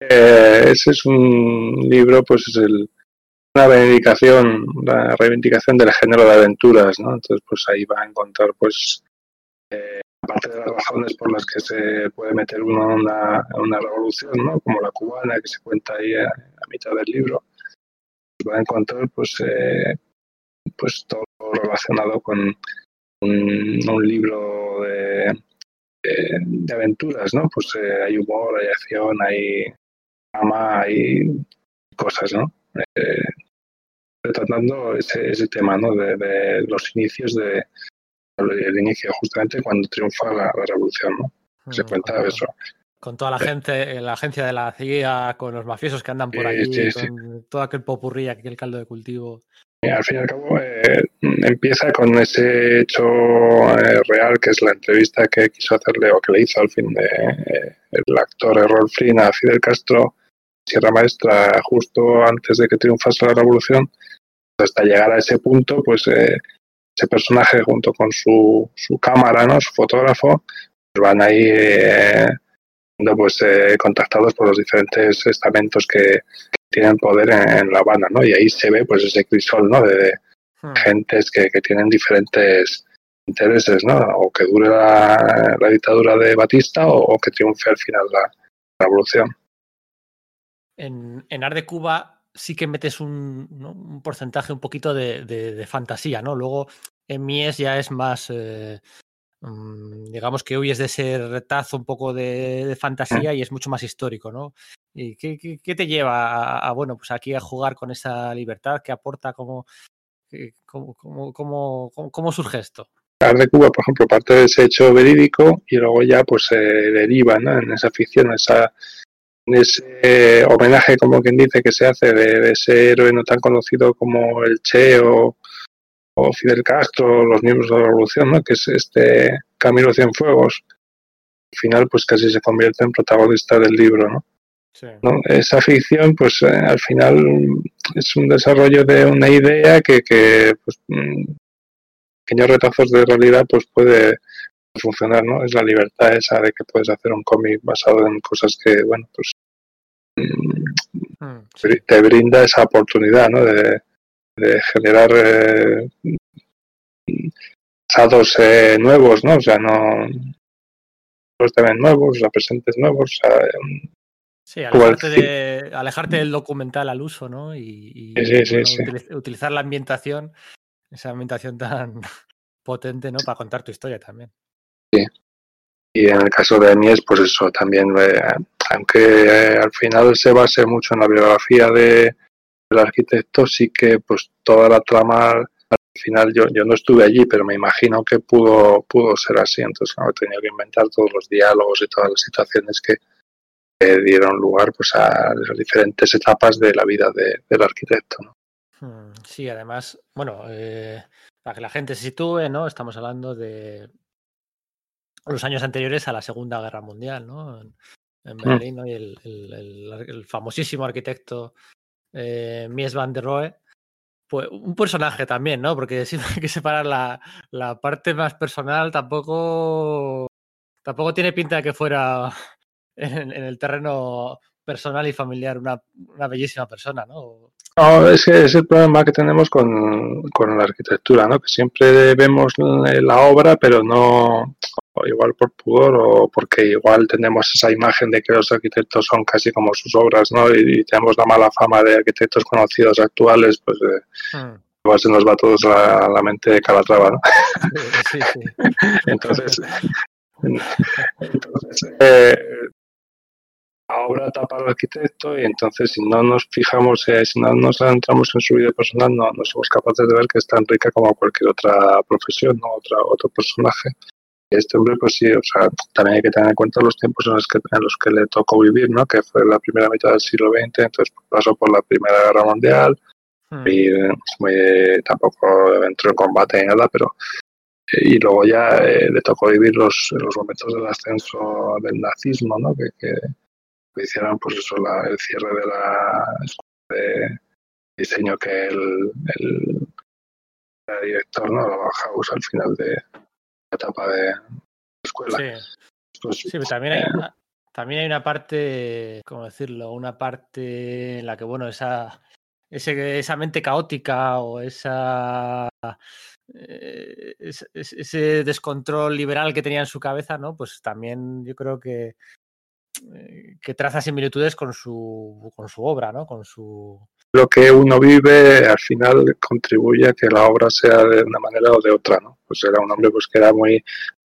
Eh, ese es un libro, pues es el, una reivindicación, la reivindicación del género de aventuras, ¿no? Entonces, pues ahí va a encontrar, pues, eh, aparte de las razones por las que se puede meter uno en una, una revolución, ¿no? como la cubana, que se cuenta ahí a, mitad del libro, va a encontrar pues, eh, pues todo relacionado con un, libro de, de, aventuras, ¿no? Pues eh, hay humor, hay acción, hay drama, hay cosas, ¿no? Eh, tratando ese, tema, ¿no? De los inicios de, el inicio, justamente cuando triunfa la, la revolución, ¿no? Se Mm, cuenta con, eso. con toda la gente, la agencia de la CIA, con los mafiosos que andan por allí, sí, sí. con todo aquel popurrí, aquel caldo de cultivo. Y al fin y al cabo, eh, empieza con ese hecho eh, real que es la entrevista que quiso hacerle o que le hizo al fin de eh, el actor Errol Flynn a Fidel Castro, Sierra Maestra, justo antes de que triunfase la revolución. Hasta llegar a ese punto, pues eh, ese personaje junto con su, su cámara, ¿no? su fotógrafo, pues van ahí eh, pues, eh, contactados por los diferentes estamentos que, que tienen poder en, en, La Habana, ¿no? Y ahí se ve pues ese crisol, ¿no? De, de hmm. gentes que, que, tienen diferentes intereses, ¿no? O que dure la, la dictadura de Batista o, o, que triunfe al final la, la revolución. En, en Ar de Cuba sí que metes un, porcentaje un poquito de, fantasía, ¿no? Luego en Mies ya es más, eh, um, digamos que huyes de ese retazo un poco de, fantasía y es mucho más histórico, ¿no? ¿Y qué, qué, qué te lleva a, bueno, pues aquí a jugar con esa libertad que aporta cómo, cómo, cómo, cómo, surge esto? de Cuba, por ejemplo, parte de ese hecho verídico y luego ya pues se eh, deriva ¿no? en esa ficción, esa, ese homenaje, como quien dice, que se hace de, de, ese héroe no tan conocido como el Che o, o Fidel Castro, los miembros de la revolución, ¿no? que es este Camilo Cienfuegos. Al final, pues casi se convierte en protagonista del libro, ¿no? Sí. ¿no? Esa ficción, pues eh, al final es un desarrollo de una idea que, que pues, pequeños retazos de realidad, pues puede funcionar, ¿no? Es la libertad esa de que puedes hacer un cómic basado en cosas que, bueno, pues mm, sí. te brinda esa oportunidad, ¿no? De, de generar eh, pasados eh, nuevos, ¿no? O sea, no los también nuevos, sea, presentes nuevos, o sea, Sí, alejarte, de, alejarte del documental al uso, ¿no? Y, y sí, sí, bueno, sí, utilizar la ambientación, esa ambientación tan potente, ¿no? Para contar tu historia también. Sí. Y en el caso de Mies, pues eso también, eh, aunque eh, al final se base mucho en la biografía de, del arquitecto, sí que pues toda la trama al final yo, yo no estuve allí, pero me imagino que pudo, pudo ser así. Entonces, no, he tenido que inventar todos los diálogos y todas las situaciones que, dieron lugar pues a las diferentes etapas de la vida de, del arquitecto. Hmm, sí, además, bueno, eh, para que la gente se sitúe, ¿no? Estamos hablando de los años anteriores a la Segunda Guerra Mundial, ¿no? En, en Berlín, ¿no? Y el, el, el, el, famosísimo arquitecto eh, Mies van der Rohe, pues un personaje también, ¿no? Porque siempre hay que separar la, la parte más personal, tampoco, tampoco tiene pinta de que fuera en, en, el terreno personal y familiar, una, una bellísima persona, ¿no? No, es que es el problema que tenemos con, con la arquitectura, ¿no? Que siempre vemos la obra, pero no, igual por pudor o porque igual tenemos esa imagen de que los arquitectos son casi como sus obras, ¿no? Y, y tenemos la mala fama de arquitectos conocidos actuales, pues eh, Hmm. igual se nos va a todos a la mente de Calatrava, ¿no? Sí, sí. Entonces, entonces eh, la obra tapa al arquitecto y entonces si no nos fijamos, eh, si no nos adentramos en su vida personal, no, no somos capaces de ver que es tan rica como cualquier otra profesión, ¿no? otra, otro personaje. Este hombre, pues sí, o sea, también hay que tener en cuenta los tiempos en los que, en los que le tocó vivir, ¿no? que fue la primera mitad del siglo XX, entonces pasó por la Primera Guerra Mundial, Hmm. y eh, muy- tampoco entró en combate ni nada, pero y luego ya eh, le tocó vivir los, los momentos del ascenso del nazismo, ¿no? Que, que hicieron pues eso, la- el cierre de la escuela de diseño que el, el, era director, ¿no? La Bauhaus al final de la etapa de la escuela. Sí. Pues, Sí, pero también hay, una- también hay una parte, ¿cómo decirlo? Una parte en la que, bueno, esa, ese- esa mente caótica o esa, eh, es- es- ese descontrol liberal que tenía en su cabeza, ¿no? Pues también yo creo que, que traza similitudes con su, con su obra, ¿no? Con su... lo que uno vive al final contribuye a que la obra sea de una manera o de otra, ¿no? Pues era un hombre pues que era muy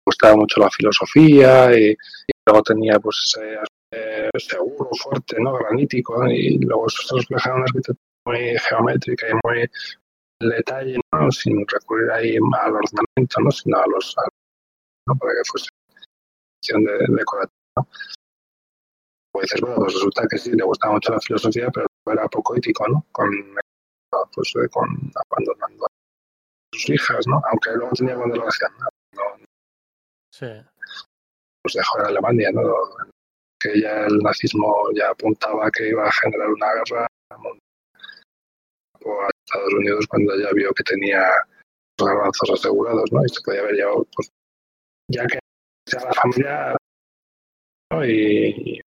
gustaba mucho la filosofía y, y luego tenía pues ese eh, seguro fuerte, ¿no? Granítico ¿no? y luego se refleja en una arquitectura muy geométrica y muy detalle, ¿no? Sin recurrir ahí al ornamento, ¿no? Sino a los a- ¿no? para que fuese de, decorativa. ¿no? Pues dices, bueno, pues resulta que sí, le gustaba mucho la filosofía, pero era poco ético, ¿no? Con, pues, eh, con abandonando a sus hijas, ¿no? Aunque luego tenía buena relación, ¿no? Sí. los dejó en Alemania, ¿no? Que ya el nazismo ya apuntaba que iba a generar una guerra a Estados Unidos cuando ya vio que tenía los garbanzos asegurados, ¿no? Y se podía haber llevado, pues, ya que sea la familia, ¿no? Y, pues,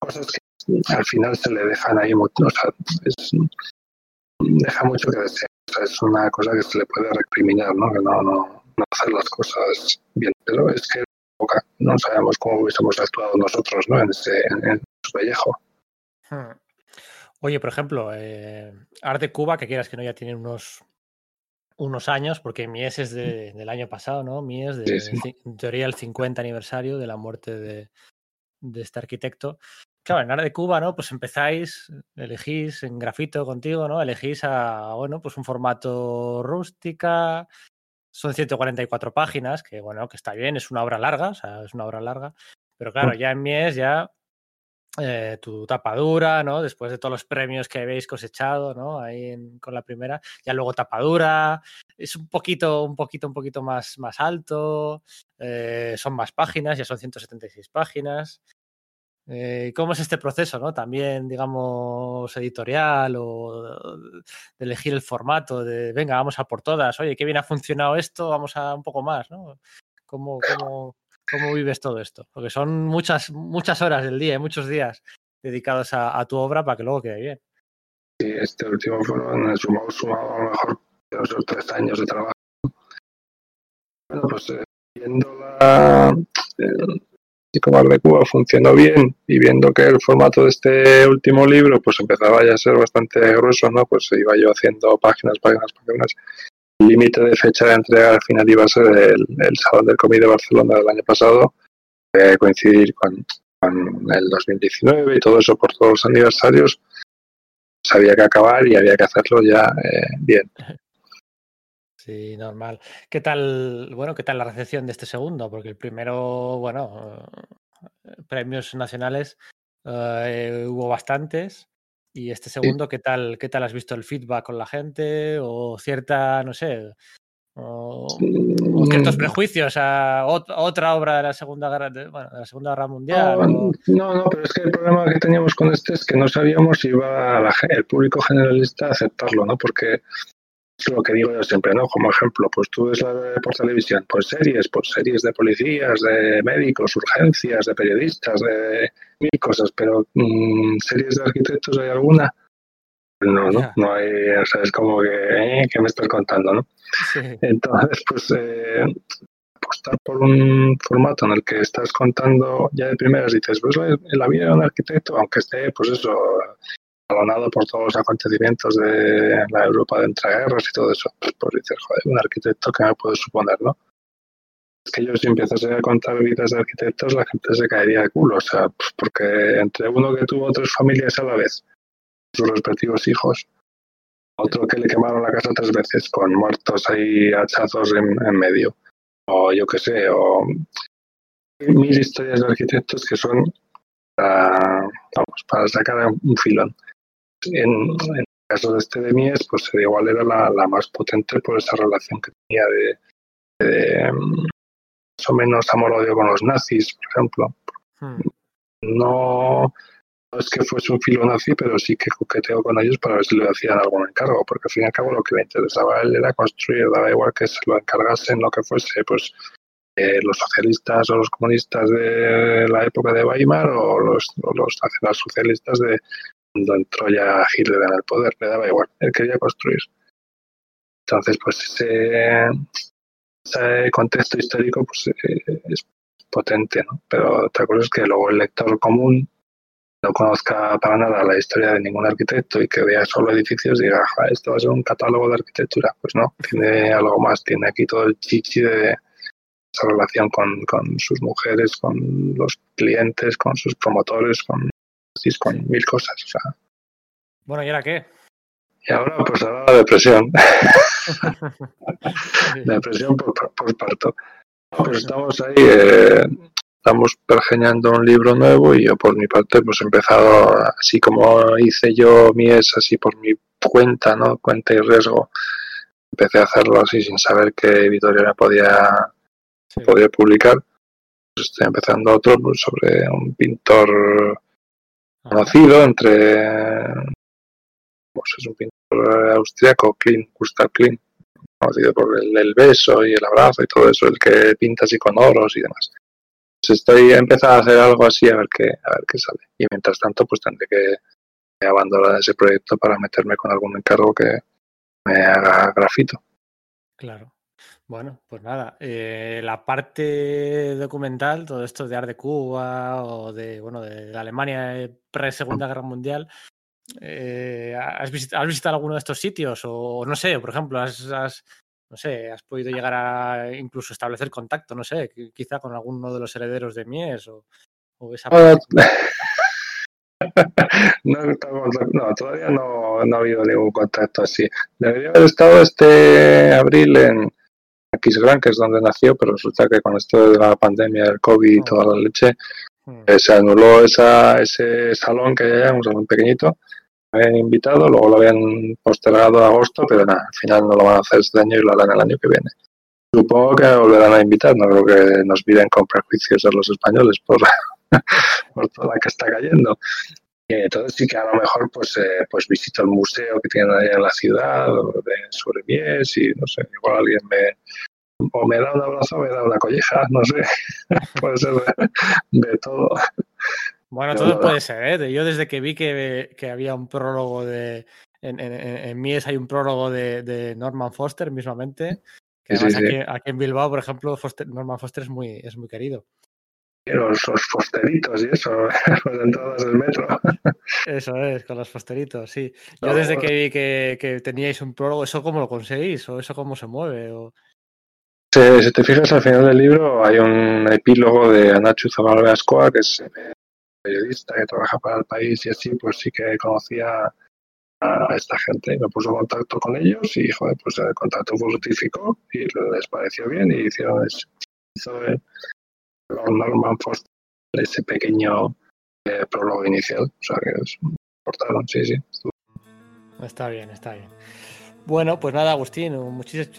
cosas que al final se le dejan ahí mucho, o deja mucho que desear. Es una cosa que se le puede recriminar, ¿no? Que no, no, hacer las cosas bien. Pero es que no sabemos cómo hubiésemos actuado nosotros, ¿no? En ese en, su pellejo. Hmm. Oye, por ejemplo, eh, Art de Cuba, que quieras que no, ya tiene unos, unos años, porque Mies es de- del año pasado, ¿no? Mies, de, Sí, sí. ci- en teoría, el 50 aniversario de la muerte de, de este arquitecto. Claro, en Art de Cuba, ¿no? Pues empezáis, elegís en grafito contigo, ¿no? Elegís a, bueno, pues un formato rústica. Son 144 páginas, que bueno, que está bien, es una obra larga, o sea, es una obra larga. Pero claro, ya en Mies ya eh, tu tapadura, ¿no? Después de todos los premios que habéis cosechado, ¿no? Ahí en- con la primera, ya luego tapadura, es un poquito, un poquito, un poquito más, más alto, eh, son más páginas, ya son 176 páginas. Eh, ¿Cómo es este proceso, no? También, digamos, editorial o de elegir el formato, de venga, vamos a por todas, oye, qué bien ha funcionado esto, vamos a un poco más, ¿no? ¿Cómo, cómo, cómo vives todo esto? Porque son muchas, muchas horas del día, y muchos días dedicados a, tu obra para que luego quede bien. Y este último fueron, sumado, sumado a lo mejor o tres años de trabajo. Bueno, pues eh, viendo la, el Psicobar de Cuba funcionó bien y viendo que el formato de este último libro pues empezaba ya a ser bastante grueso, ¿no? Pues iba yo haciendo páginas, páginas, páginas. Límite de fecha de entrega al final iba a ser el, el Salón del Comité de Barcelona del año pasado, coincidir con, con el 2019 y todo eso por todos los aniversarios había que acabar y había que hacerlo ya eh, bien. Sí, normal. ¿Qué tal, bueno, qué tal la recepción de este segundo? Porque el primero, bueno, eh, premios nacionales eh, hubo bastantes. Y este segundo, ¿qué tal, qué tal has visto el feedback con la gente? O cierta, no sé, o, o ciertos prejuicios a ot- otra obra de la Segunda Guerra, de, bueno, de la Segunda Guerra Mundial. No, o- no, no, pero es que el problema que teníamos con este es que no sabíamos si iba la ge- el público generalista a aceptarlo, ¿no? Porque lo que digo yo siempre, ¿no? Como ejemplo, pues tú ves la, por televisión, pues series, pues series de policías, de médicos, urgencias, de periodistas, de mil cosas, pero mm, series de arquitectos hay alguna no, no, no hay, o sea, es como que, eh, ¿qué me estás contando, no? Entonces, pues, eh, apostar por un formato en el que estás contando ya de primeras, dices, pues la, vida de un arquitecto, aunque esté, pues eso, alonado por todos los acontecimientos de la Europa de entreguerras y todo eso, pues, pues dices, joder, un arquitecto, ¿qué me puede suponer, no? Es que yo si empezase a contar vidas de arquitectos, la gente se caería de culo, o sea, pues porque entre uno que tuvo tres familias a la vez, sus respectivos hijos. Otro que le quemaron la casa tres veces con muertos ahí hachazos en, medio. O yo qué sé, o mil historias de arquitectos que son para, vamos, para sacar un filón. En, el caso de este de Mies, pues igual era la, más potente por esa relación que tenía de, más o menos amor-odio con los nazis, por ejemplo. Hmm. No, no es que fuese un filo nazi, pero sí que coqueteo con ellos para ver si le hacían algún encargo, porque al fin y al cabo lo que le interesaba a él era construir, daba igual que se lo encargasen lo que fuese, pues eh, los socialistas o los comunistas de la época de Weimar o los, o los nacionalsocialistas de cuando entró ya Hitler en el poder, le daba igual, él quería construir. Entonces, pues ese, contexto histórico pues, eh, es potente, ¿no? Pero otra cosa es que luego el lector común no conozca para nada la historia de ningún arquitecto y que vea solo edificios y diga, esto va a ser un catálogo de arquitectura. Pues no, tiene algo más, tiene aquí todo el chichi de esa relación con, sus mujeres, con los clientes, con sus promotores, con, con mil cosas. O sea. Bueno, ¿y ahora qué? Y ahora, pues ahora la depresión. depresión por, por, parto. Pues estamos ahí. Eh, estamos pergeñando un libro nuevo y yo por mi parte pues he empezado así como hice yo mies así por mi cuenta, ¿no? Cuenta y riesgo. Empecé a hacerlo así sin saber qué editorial me podía, podía publicar. Pues estoy empezando otro pues, sobre un pintor conocido entre pues es un pintor austriaco, Klein, Gustav Klein, conocido por el, beso y el abrazo y todo eso, el que pinta así con oros y demás estoy empezando a hacer algo así a ver qué, a ver qué sale. Y mientras tanto, pues tendré que abandonar ese proyecto para meterme con algún encargo que me haga grafito. Claro. Bueno, pues nada, eh, la parte documental, todo esto de Art de Cuba o de, bueno, de Alemania pre-segunda guerra mundial, eh, ¿has, visitado, ¿has, visitado, alguno de estos sitios? O no sé, por ejemplo, has, no sé, has podido llegar a incluso establecer contacto, no sé, quizá con alguno de los herederos de Mies o, esa... no, no, todavía no, no, ha habido ningún contacto así. Debería haber estado este abril en Aquisgrán, que es donde nació, pero resulta que con esto de la pandemia, el COVID y toda la leche, hmm. eh, se anuló esa, ese salón que hay, un salón pequeñito, habían invitado, luego lo habían postergado a agosto, pero nada, al final no lo van a hacer este año y lo harán el año que viene. Supongo que volverán a invitar, no creo que nos miren con prejuicios a los españoles por, por toda la que está cayendo. Entonces sí que a lo mejor pues, eh, pues visito el museo que tienen ahí en la ciudad de, sobre Mies y no sé, igual alguien me, o me da un abrazo o me da una colleja, no sé, puede ser de todo. Bueno, todo puede ser, ¿eh? Yo desde que vi que, había un prólogo de. En, en, Mies hay un prólogo de, Norman Foster mismamente. Que además Aquí, en Bilbao, por ejemplo, Norman Foster es muy, es muy querido. Los, los fosteritos y eso, las entradas del metro. Eso es, con los fosteritos, sí. Yo desde que vi que, teníais un prólogo, ¿eso cómo lo conseguís? ¿O eso cómo se mueve? O... Si, te fijas al final del libro, hay un epílogo de Anachu Zabalbe Ascoa, que es periodista que trabaja para el país y así, pues sí que conocía a esta gente y me puso en contacto con ellos y joder, pues el contacto fue fructífico y les pareció bien y hicieron hizo el, Norman Foster ese pequeño eh, prólogo inicial, o sea que es, importaron, sí, sí. Está bien, está bien. Bueno, pues nada, Agustín,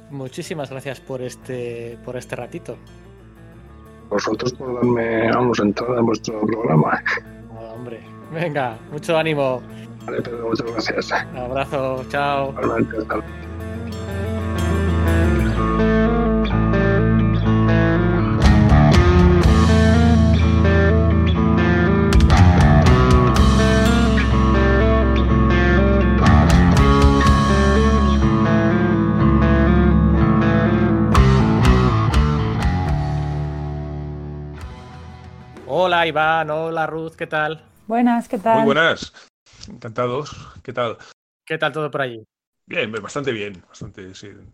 muchísimas gracias por este, por este ratito vosotros por darme, vamos, entrada en vuestro programa. hombre, venga, mucho ánimo. Vale, Pedro, muchas gracias. Un abrazo, chao. Hola Iván, hola Ruth, ¿qué tal? Buenas, ¿qué tal? Muy buenas, encantados. ¿Qué tal? ¿Qué tal todo por allí? Bien, bastante bien, bastante, sí. Dentro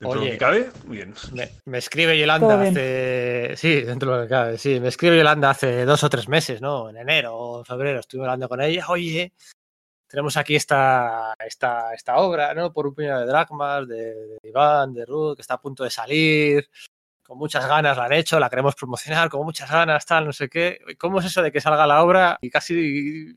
de Oye. lo que cabe, bien. Me, me escribe Yolanda hace. Sí, dentro de lo que cabe, sí. Me escribe Yolanda hace dos o tres meses, ¿no? En enero o en febrero estuve hablando con ella. Oye, tenemos aquí esta, esta, esta obra, ¿no? Por un puñado de dracmas, de, de Iván, de Ruth, que está a punto de salir. Con muchas ganas la han hecho, la queremos promocionar, con muchas ganas, tal, no sé qué. ¿Cómo es eso de que salga la obra y casi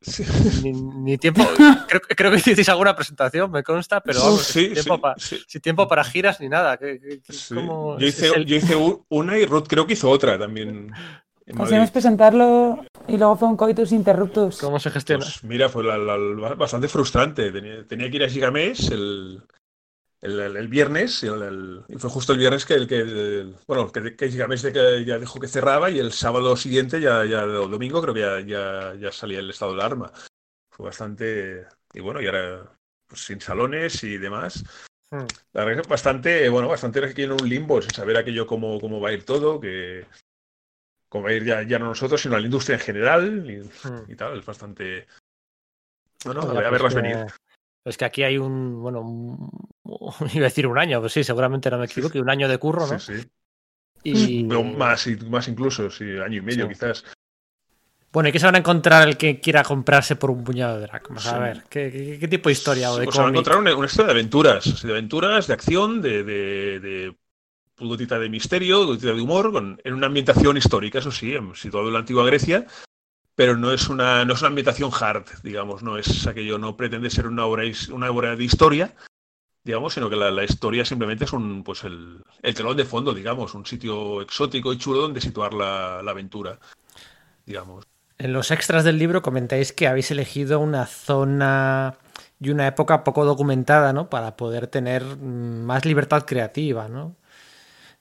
Sí, ni, ni tiempo? Creo, creo que hicisteis alguna presentación, me consta, pero vamos, sí, sin, tiempo sí, pa- sí, sin tiempo para giras ni nada. ¿Qué- qué- qué- sí. cómo Yo hice, el- yo hice una y Ruth creo que hizo otra también. Conseguimos presentarlo y luego fue un coitus interruptus. ¿Cómo se gestiona? Pues mira, fue la- la- la- bastante frustrante. Tenía, tenía que ir a Gigamés el, el, el- el viernes y, el- el- fue justo el viernes que el que el- bueno que, que ya dijo que cerraba y el sábado siguiente ya, ya o domingo creo que ya, ya, ya salía el estado de alarma. Fue bastante y bueno y ahora pues, sin salones y demás. Hmm. La verdad es que bastante, bueno, bastante aquí en un limbo, sin saber aquello cómo, cómo va a ir todo, que cómo va a ir ya, ya no nosotros, sino a la industria en general y, Hmm. y tal. Es bastante. Bueno, a ver- a pues verlas que- venir. Es que aquí hay un, bueno, un- iba a decir un año, pues sí, seguramente no me equivoco, y un año de curro, ¿no? Sí, sí. Y Pero más, y- más incluso, sí, año y medio Sí. quizás. bueno, ¿y qué se van a encontrar el que quiera comprarse por un puñado de dracmas? A ver, ¿qué, qué- qué tipo de historia o de Pues se va a encontrar una, una historia de aventuras, de aventuras, de acción, de, de, de gotita de misterio, gotita de humor, con, en una ambientación histórica, eso sí, situado en la antigua Grecia, pero no es una, no es una ambientación hard, digamos, no es aquello, no pretende ser una obra, una obra de historia, digamos, sino que la, la historia simplemente es un, pues el, el telón de fondo, digamos, un sitio exótico y chulo donde situar la, la aventura, digamos. En los extras del libro comentáis que habéis elegido una zona y una época poco documentada, ¿no? Para poder tener mm, más libertad creativa, ¿no?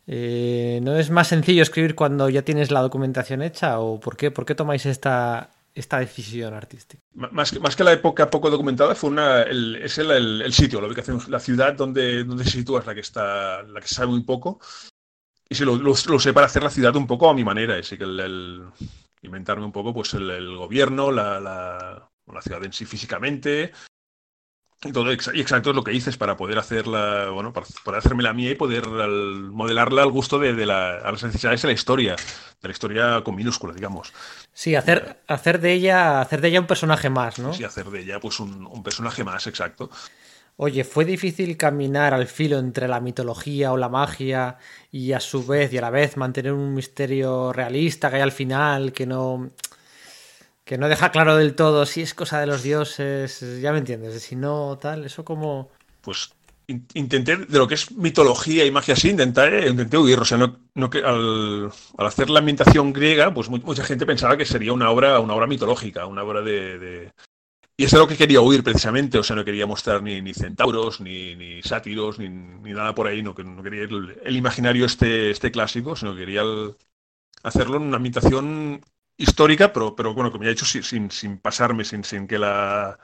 Eh, ¿No es más sencillo escribir cuando ya tienes la documentación hecha? ¿O por qué, por qué tomáis esta, esta decisión artística? Más que, más que la época poco documentada, fue una, el, es el, el- sitio, la ubicación, la ciudad donde, donde se sitúa la que está, la que sabe muy poco. Y sí, lo, lo, usé para hacer la ciudad un poco a mi manera, así que el, inventarme un poco pues el gobierno, la, la, la ciudad en sí físicamente. Y todo, exacto es lo que dices para poder hacerla, bueno, para poder hacerme la mía y poder al- modelarla al gusto de, de la, a las necesidades de la historia, de la historia con minúscula, digamos. Sí, hacer, hacer de ella, hacer de ella un personaje más, ¿no? Y hacer de ella pues un, un personaje más, exacto. Oye, ¿fue difícil caminar al filo entre la mitología o la magia y a su vez y a la vez mantener un misterio realista que hay al final que no que no deja claro del todo si es cosa de los dioses, ya me entiendes, si no tal, eso como pues in- intenté de lo que es mitología y magia así, intenté, intenté huir. O sea, no, no que al, al hacer la ambientación griega, pues mu- mucha gente pensaba que sería una obra, una obra mitológica, una obra de. de- Y eso es lo que quería huir precisamente. O sea, no quería mostrar ni, ni centauros, ni, ni sátiros, ni, ni nada por ahí. No, no quería el, el imaginario este, este clásico, sino que quería hacerlo en una ambientación histórica, pero, pero bueno, como ya he dicho, sin, sin, pasarme, sin, sin que la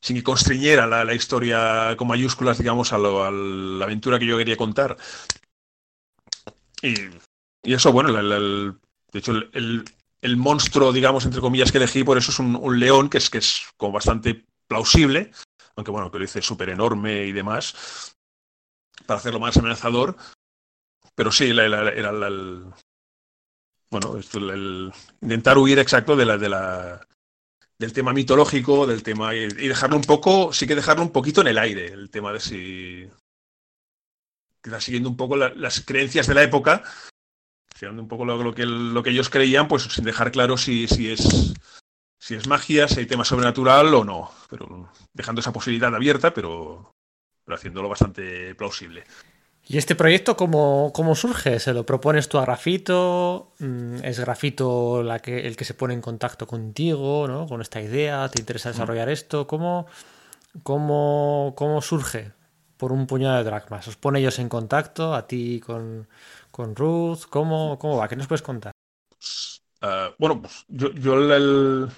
sin que constriñera la, la historia con mayúsculas, digamos, a, lo- la aventura que yo quería contar. Y, eso, bueno, el- de hecho, el, monstruo, digamos, entre comillas, que elegí, por eso es un, león que es, que es como bastante plausible, aunque bueno, que lo hice súper enorme y demás, para hacerlo más amenazador. Pero sí, la- la- era la- el, bueno, esto, el, intentar huir exacto de la, de la, del tema mitológico, del tema y, dejarlo un poco, sí que dejarlo un poquito en el aire, el tema de si quizás siguiendo un poco la- las creencias de la época, siguiendo un poco lo, lo que lo que ellos creían, pues sin dejar claro si, si es si es magia, si hay tema sobrenatural o no, pero dejando esa posibilidad abierta, pero, pero haciéndolo bastante plausible. ¿Y este proyecto cómo, cómo surge? ¿Se lo propones tú a Grafito? Mm, ¿Es Grafito la que, el que se pone en contacto contigo, ¿no? con esta idea? ¿Te interesa desarrollar esto? ¿Cómo, cómo, cómo surge? Por un puñado de dracmas. ¿Os pone ellos en contacto? ¿A ti con, con Ruth? ¿Cómo, ¿Cómo va? ¿Qué nos puedes contar? Ah, bueno, pues yo, yo el-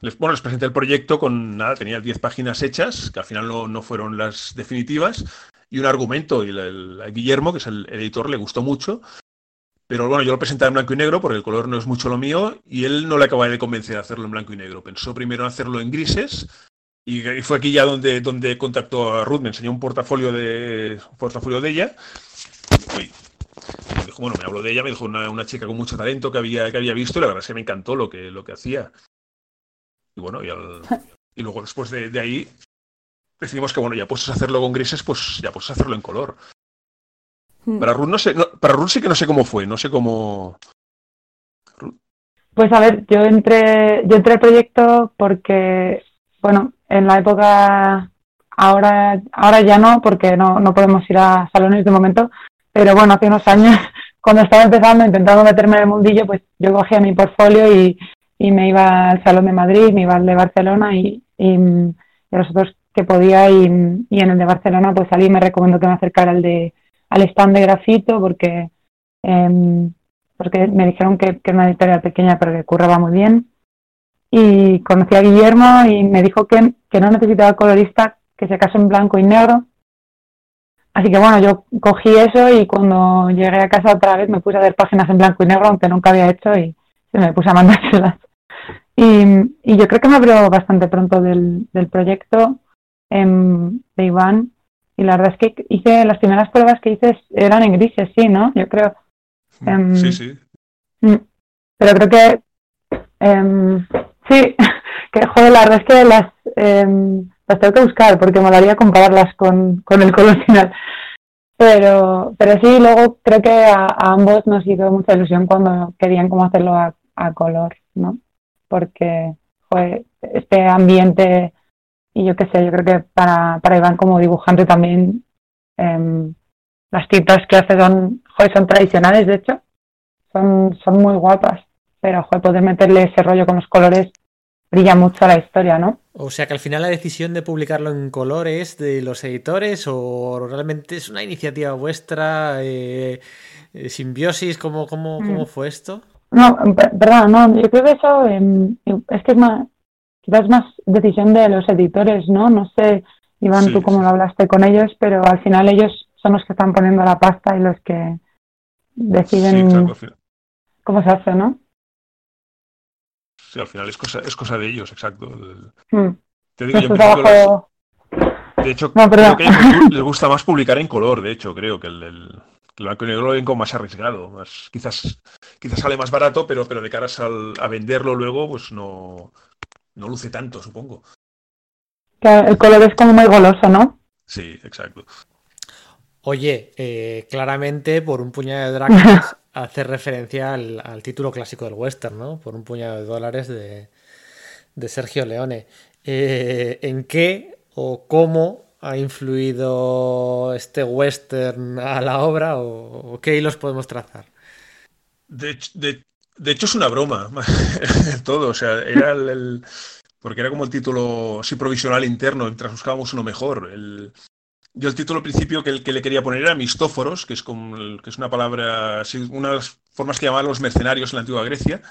les, bueno, les presenté el proyecto con nada, tenía 10 páginas hechas, que al final no, no fueron las definitivas, y un argumento, y el- a Guillermo, que es el editor, le gustó mucho. Pero bueno, yo lo presentaba en blanco y negro porque el color no es mucho lo mío y él no le acababa de convencer de hacerlo en blanco y negro. Pensó primero en hacerlo en grises y fue aquí ya donde, donde contactó a Ruth, me enseñó un portafolio de, portafolio de ella. Y me dijo, bueno, me habló de ella, me dijo una, una, chica con mucho talento que había, que había visto y la verdad es que me encantó lo que, lo que hacía. Y bueno, y, al, y luego después de, de, ahí decidimos que bueno, ya puedes hacerlo con grises, pues ya puedes hacerlo en color. Para Ruth no sé, no, para Ruth sí que no sé cómo fue, no sé cómo. Pues a ver, yo entré, yo entré al proyecto porque, bueno, en la época ahora, ahora ya no, porque no, no podemos ir a salones de momento, pero bueno, hace unos años, cuando estaba empezando, intentando meterme en el mundillo, pues yo cogía mi portfolio y, y me iba al Salón de Madrid, me iba al de Barcelona y, y, y a los otros que podía y, y, en el de Barcelona pues salí y me recomendó que me acercara al de al stand de grafito porque eh, porque me dijeron que, era una editorial pequeña pero que curraba muy bien. Y conocí a Guillermo y me dijo que, que no necesitaba colorista que se casó en blanco y negro. Así que bueno yo cogí eso y cuando llegué a casa otra vez me puse a ver páginas en blanco y negro aunque nunca había hecho y se me puse a mandárselas. Y, yo creo que me abrió bastante pronto del, proyecto de Iván y la verdad es que hice las primeras pruebas que hice eran en grises, sí, ¿no? Yo creo. Um, sí, sí. Pero creo que um, sí, que joder, la verdad es que las, um, las tengo que buscar porque me daría compararlas con, con el color final. Pero, pero sí, luego creo que a, a, ambos nos hizo mucha ilusión cuando querían cómo hacerlo a, a color, ¿no? Porque joder, este ambiente y yo qué sé, yo creo que para, para Iván como dibujante también eh, las tintas que hace son, joder, son tradicionales, de hecho, son, son muy guapas, pero joder, poder meterle ese rollo con los colores brilla mucho a la historia, ¿no? O sea que al final la decisión de publicarlo en colores de los editores o realmente es una iniciativa vuestra, eh, eh, simbiosis, ¿cómo, cómo, mm. ¿cómo fue esto? No, perdón, no, yo creo que eso eh, es que es más, quizás más decisión de los editores, ¿no? No sé, Iván, sí, tú cómo lo hablaste con ellos, pero al final ellos son los que están poniendo la pasta y los que deciden sí, claro, cómo se hace, ¿no? Sí, al final es cosa, es cosa de ellos, exacto. Hmm. Te digo, yo trabajo... los... De hecho, no, creo que a ellos les gusta más publicar en color, de hecho, creo que el, el, el blanco y negro lo ven como más arriesgado. Más, quizás, quizás sale más barato, pero, pero de caras al, a venderlo luego, pues no, no luce tanto, supongo. Claro, el color es como muy goloso, ¿no? Sí, exacto. Oye, eh, claramente por un puñado de dracmas hace referencia al, al, título clásico del western, ¿no? Por un puñado de dólares de, de Sergio Leone. Eh, ¿En qué o cómo ha influido este western a la obra o, o qué hilos podemos trazar? De, de, de hecho, es una broma, todo. O sea, era el, Porque era como el título así provisional interno, mientras buscábamos uno mejor. Yo el título al principio que, que, le quería poner era Mistóforos, que es, como, que es una palabra, así, una de las formas que llamaban los mercenarios en la antigua Grecia.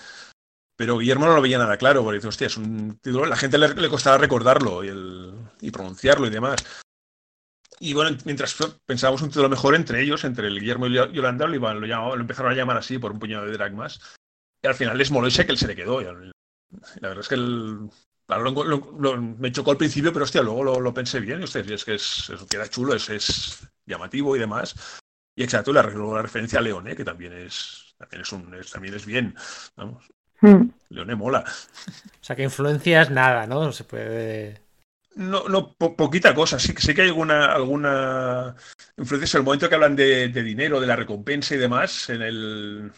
Pero Guillermo no lo veía nada claro, porque dice, hostia, es un título, la gente le, le costaba recordarlo y, el, y pronunciarlo y demás. Y bueno, mientras pensábamos un título mejor entre ellos, entre el Guillermo y Yolanda, lo, lo empezaron a llamar así por un puñado de dragmas. Y al final les moló ese que él se le quedó. La verdad es que el, claro, lo, lo, lo, me chocó al principio, pero hostia, luego lo, pensé bien. Y hostia, es que es, es, queda chulo, es, es, llamativo y demás. Y exacto, la, la referencia a Leone, que también es, también es, un, es, también es bien. Vamos. Hmm. Leone mola. O sea, que influencias nada, ¿no? No se puede. No, no, po poquita cosa. Sí, sí que hay alguna, alguna influencia. En el momento que hablan de, de, dinero, de la recompensa y demás, en el,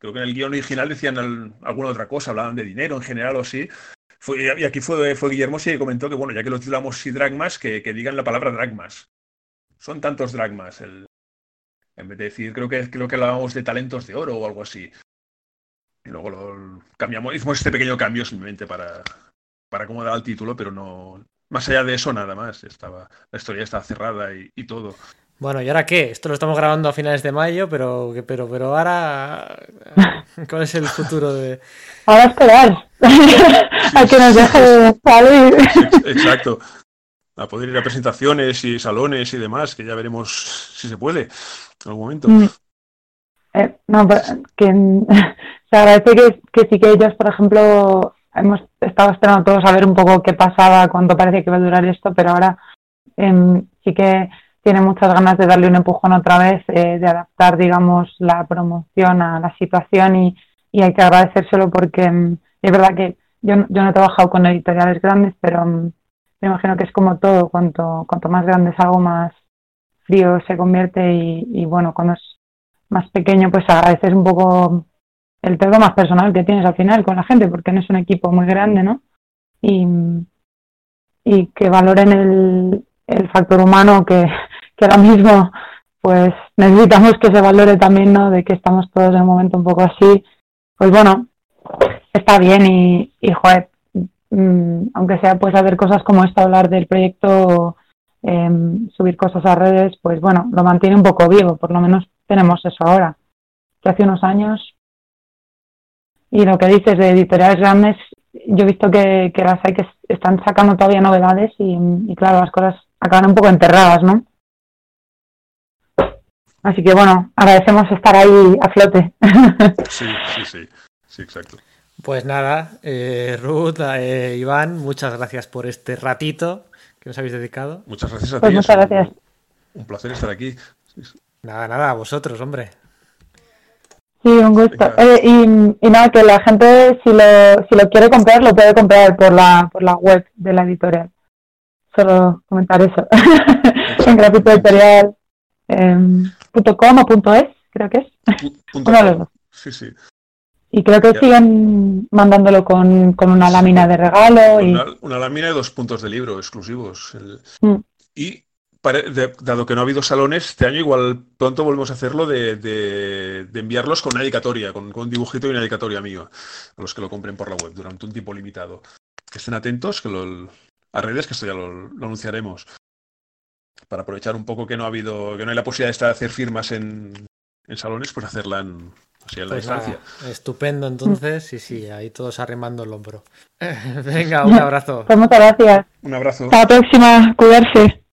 creo que en el guion original decían alguna otra cosa, hablaban de dinero en general o así. Fue, y aquí fue, fue Guillermo sí comentó que, bueno, ya que lo titulamos sí dragmas, que, digan la palabra dragmas. Son tantos dragmas. En vez de decir, creo que, creo que hablábamos de talentos de oro o algo así. Y luego lo cambiamos, hicimos este pequeño cambio simplemente para, para acomodar el título, pero no, más allá de eso nada más. Estaba, la historia estaba cerrada y, y todo. Bueno, ¿y ahora qué? Esto lo estamos grabando a finales de mayo, pero, pero, pero ahora, ¿cuál es el futuro de...? Ahora esperar sí, a que nos deje salir. Exacto. A poder ir a presentaciones y salones y demás, que ya veremos si se puede en algún momento. Mm. Eh, no, que se agradece que, que sí que ellos, por ejemplo, hemos estado esperando todos a ver un poco qué pasaba, cuánto parece que va a durar esto, pero ahora em, sí que tiene muchas ganas de darle un empujón otra vez, eh, de adaptar, digamos, la promoción a la situación y, y hay que agradecérselo porque em, es verdad que yo, yo no he trabajado con editoriales grandes, pero em, me imagino que es como todo, cuanto, cuanto más grande es algo, más frío se convierte y, bueno, cuando es más pequeño, pues agradeces un poco el trato más personal que tienes al final con la gente, porque no es un equipo muy grande, ¿no? Y, y que valoren el, el factor humano que, que ahora mismo pues necesitamos que se valore también, ¿no? De que estamos todos en un momento un poco así. Pues bueno, está bien y, y joder, mmm, aunque sea pues hacer cosas como esta, hablar del proyecto, eh, subir cosas a redes, pues bueno, lo mantiene un poco vivo, por lo menos tenemos eso ahora. Que hace unos años, y lo que dices de editoriales grandes, yo he visto que, que las hay que están sacando todavía novedades y claro, las cosas acaban un poco enterradas, ¿no? Así que bueno, agradecemos estar ahí a flote. Sí, sí, sí, sí, exacto. Pues nada, eh, Ruth, eh, Iván, muchas gracias por este ratito que nos habéis dedicado. Muchas gracias a Pues ti. muchas un- gracias. Un placer estar aquí. Nada, nada, a vosotros, hombre. Sí, un gusto. Eh, y, y nada, que la gente, si lo, si lo quiere comprar, lo puede comprar por la, por la web de la editorial. Solo comentar eso. en grafito editorial em, punto com o punto es, creo que es. Pu- punto Uno de los com. dos. Sí, sí. Y creo que Ya. siguen mandándolo con, con una lámina de regalo y Una, una lámina de dos puntos de libro exclusivos. El- Mm. Y de- dado que no ha habido salones, este año igual pronto volvemos a hacerlo de, de- de enviarlos con una dedicatoria, con, con un dibujito y una dedicatoria mío, a los que lo compren por la web durante un tiempo limitado. Que estén atentos que lo, a redes, que esto ya lo, lo anunciaremos. Para aprovechar un poco que no ha habido, que no hay la posibilidad de estar- hacer firmas en, en salones, pues hacerla en, así a la Pues distancia. nada, estupendo entonces, sí, sí, ahí todos arrimando el hombro. Venga, un abrazo. pues muchas gracias. Un abrazo. Hasta la próxima, cuidarse.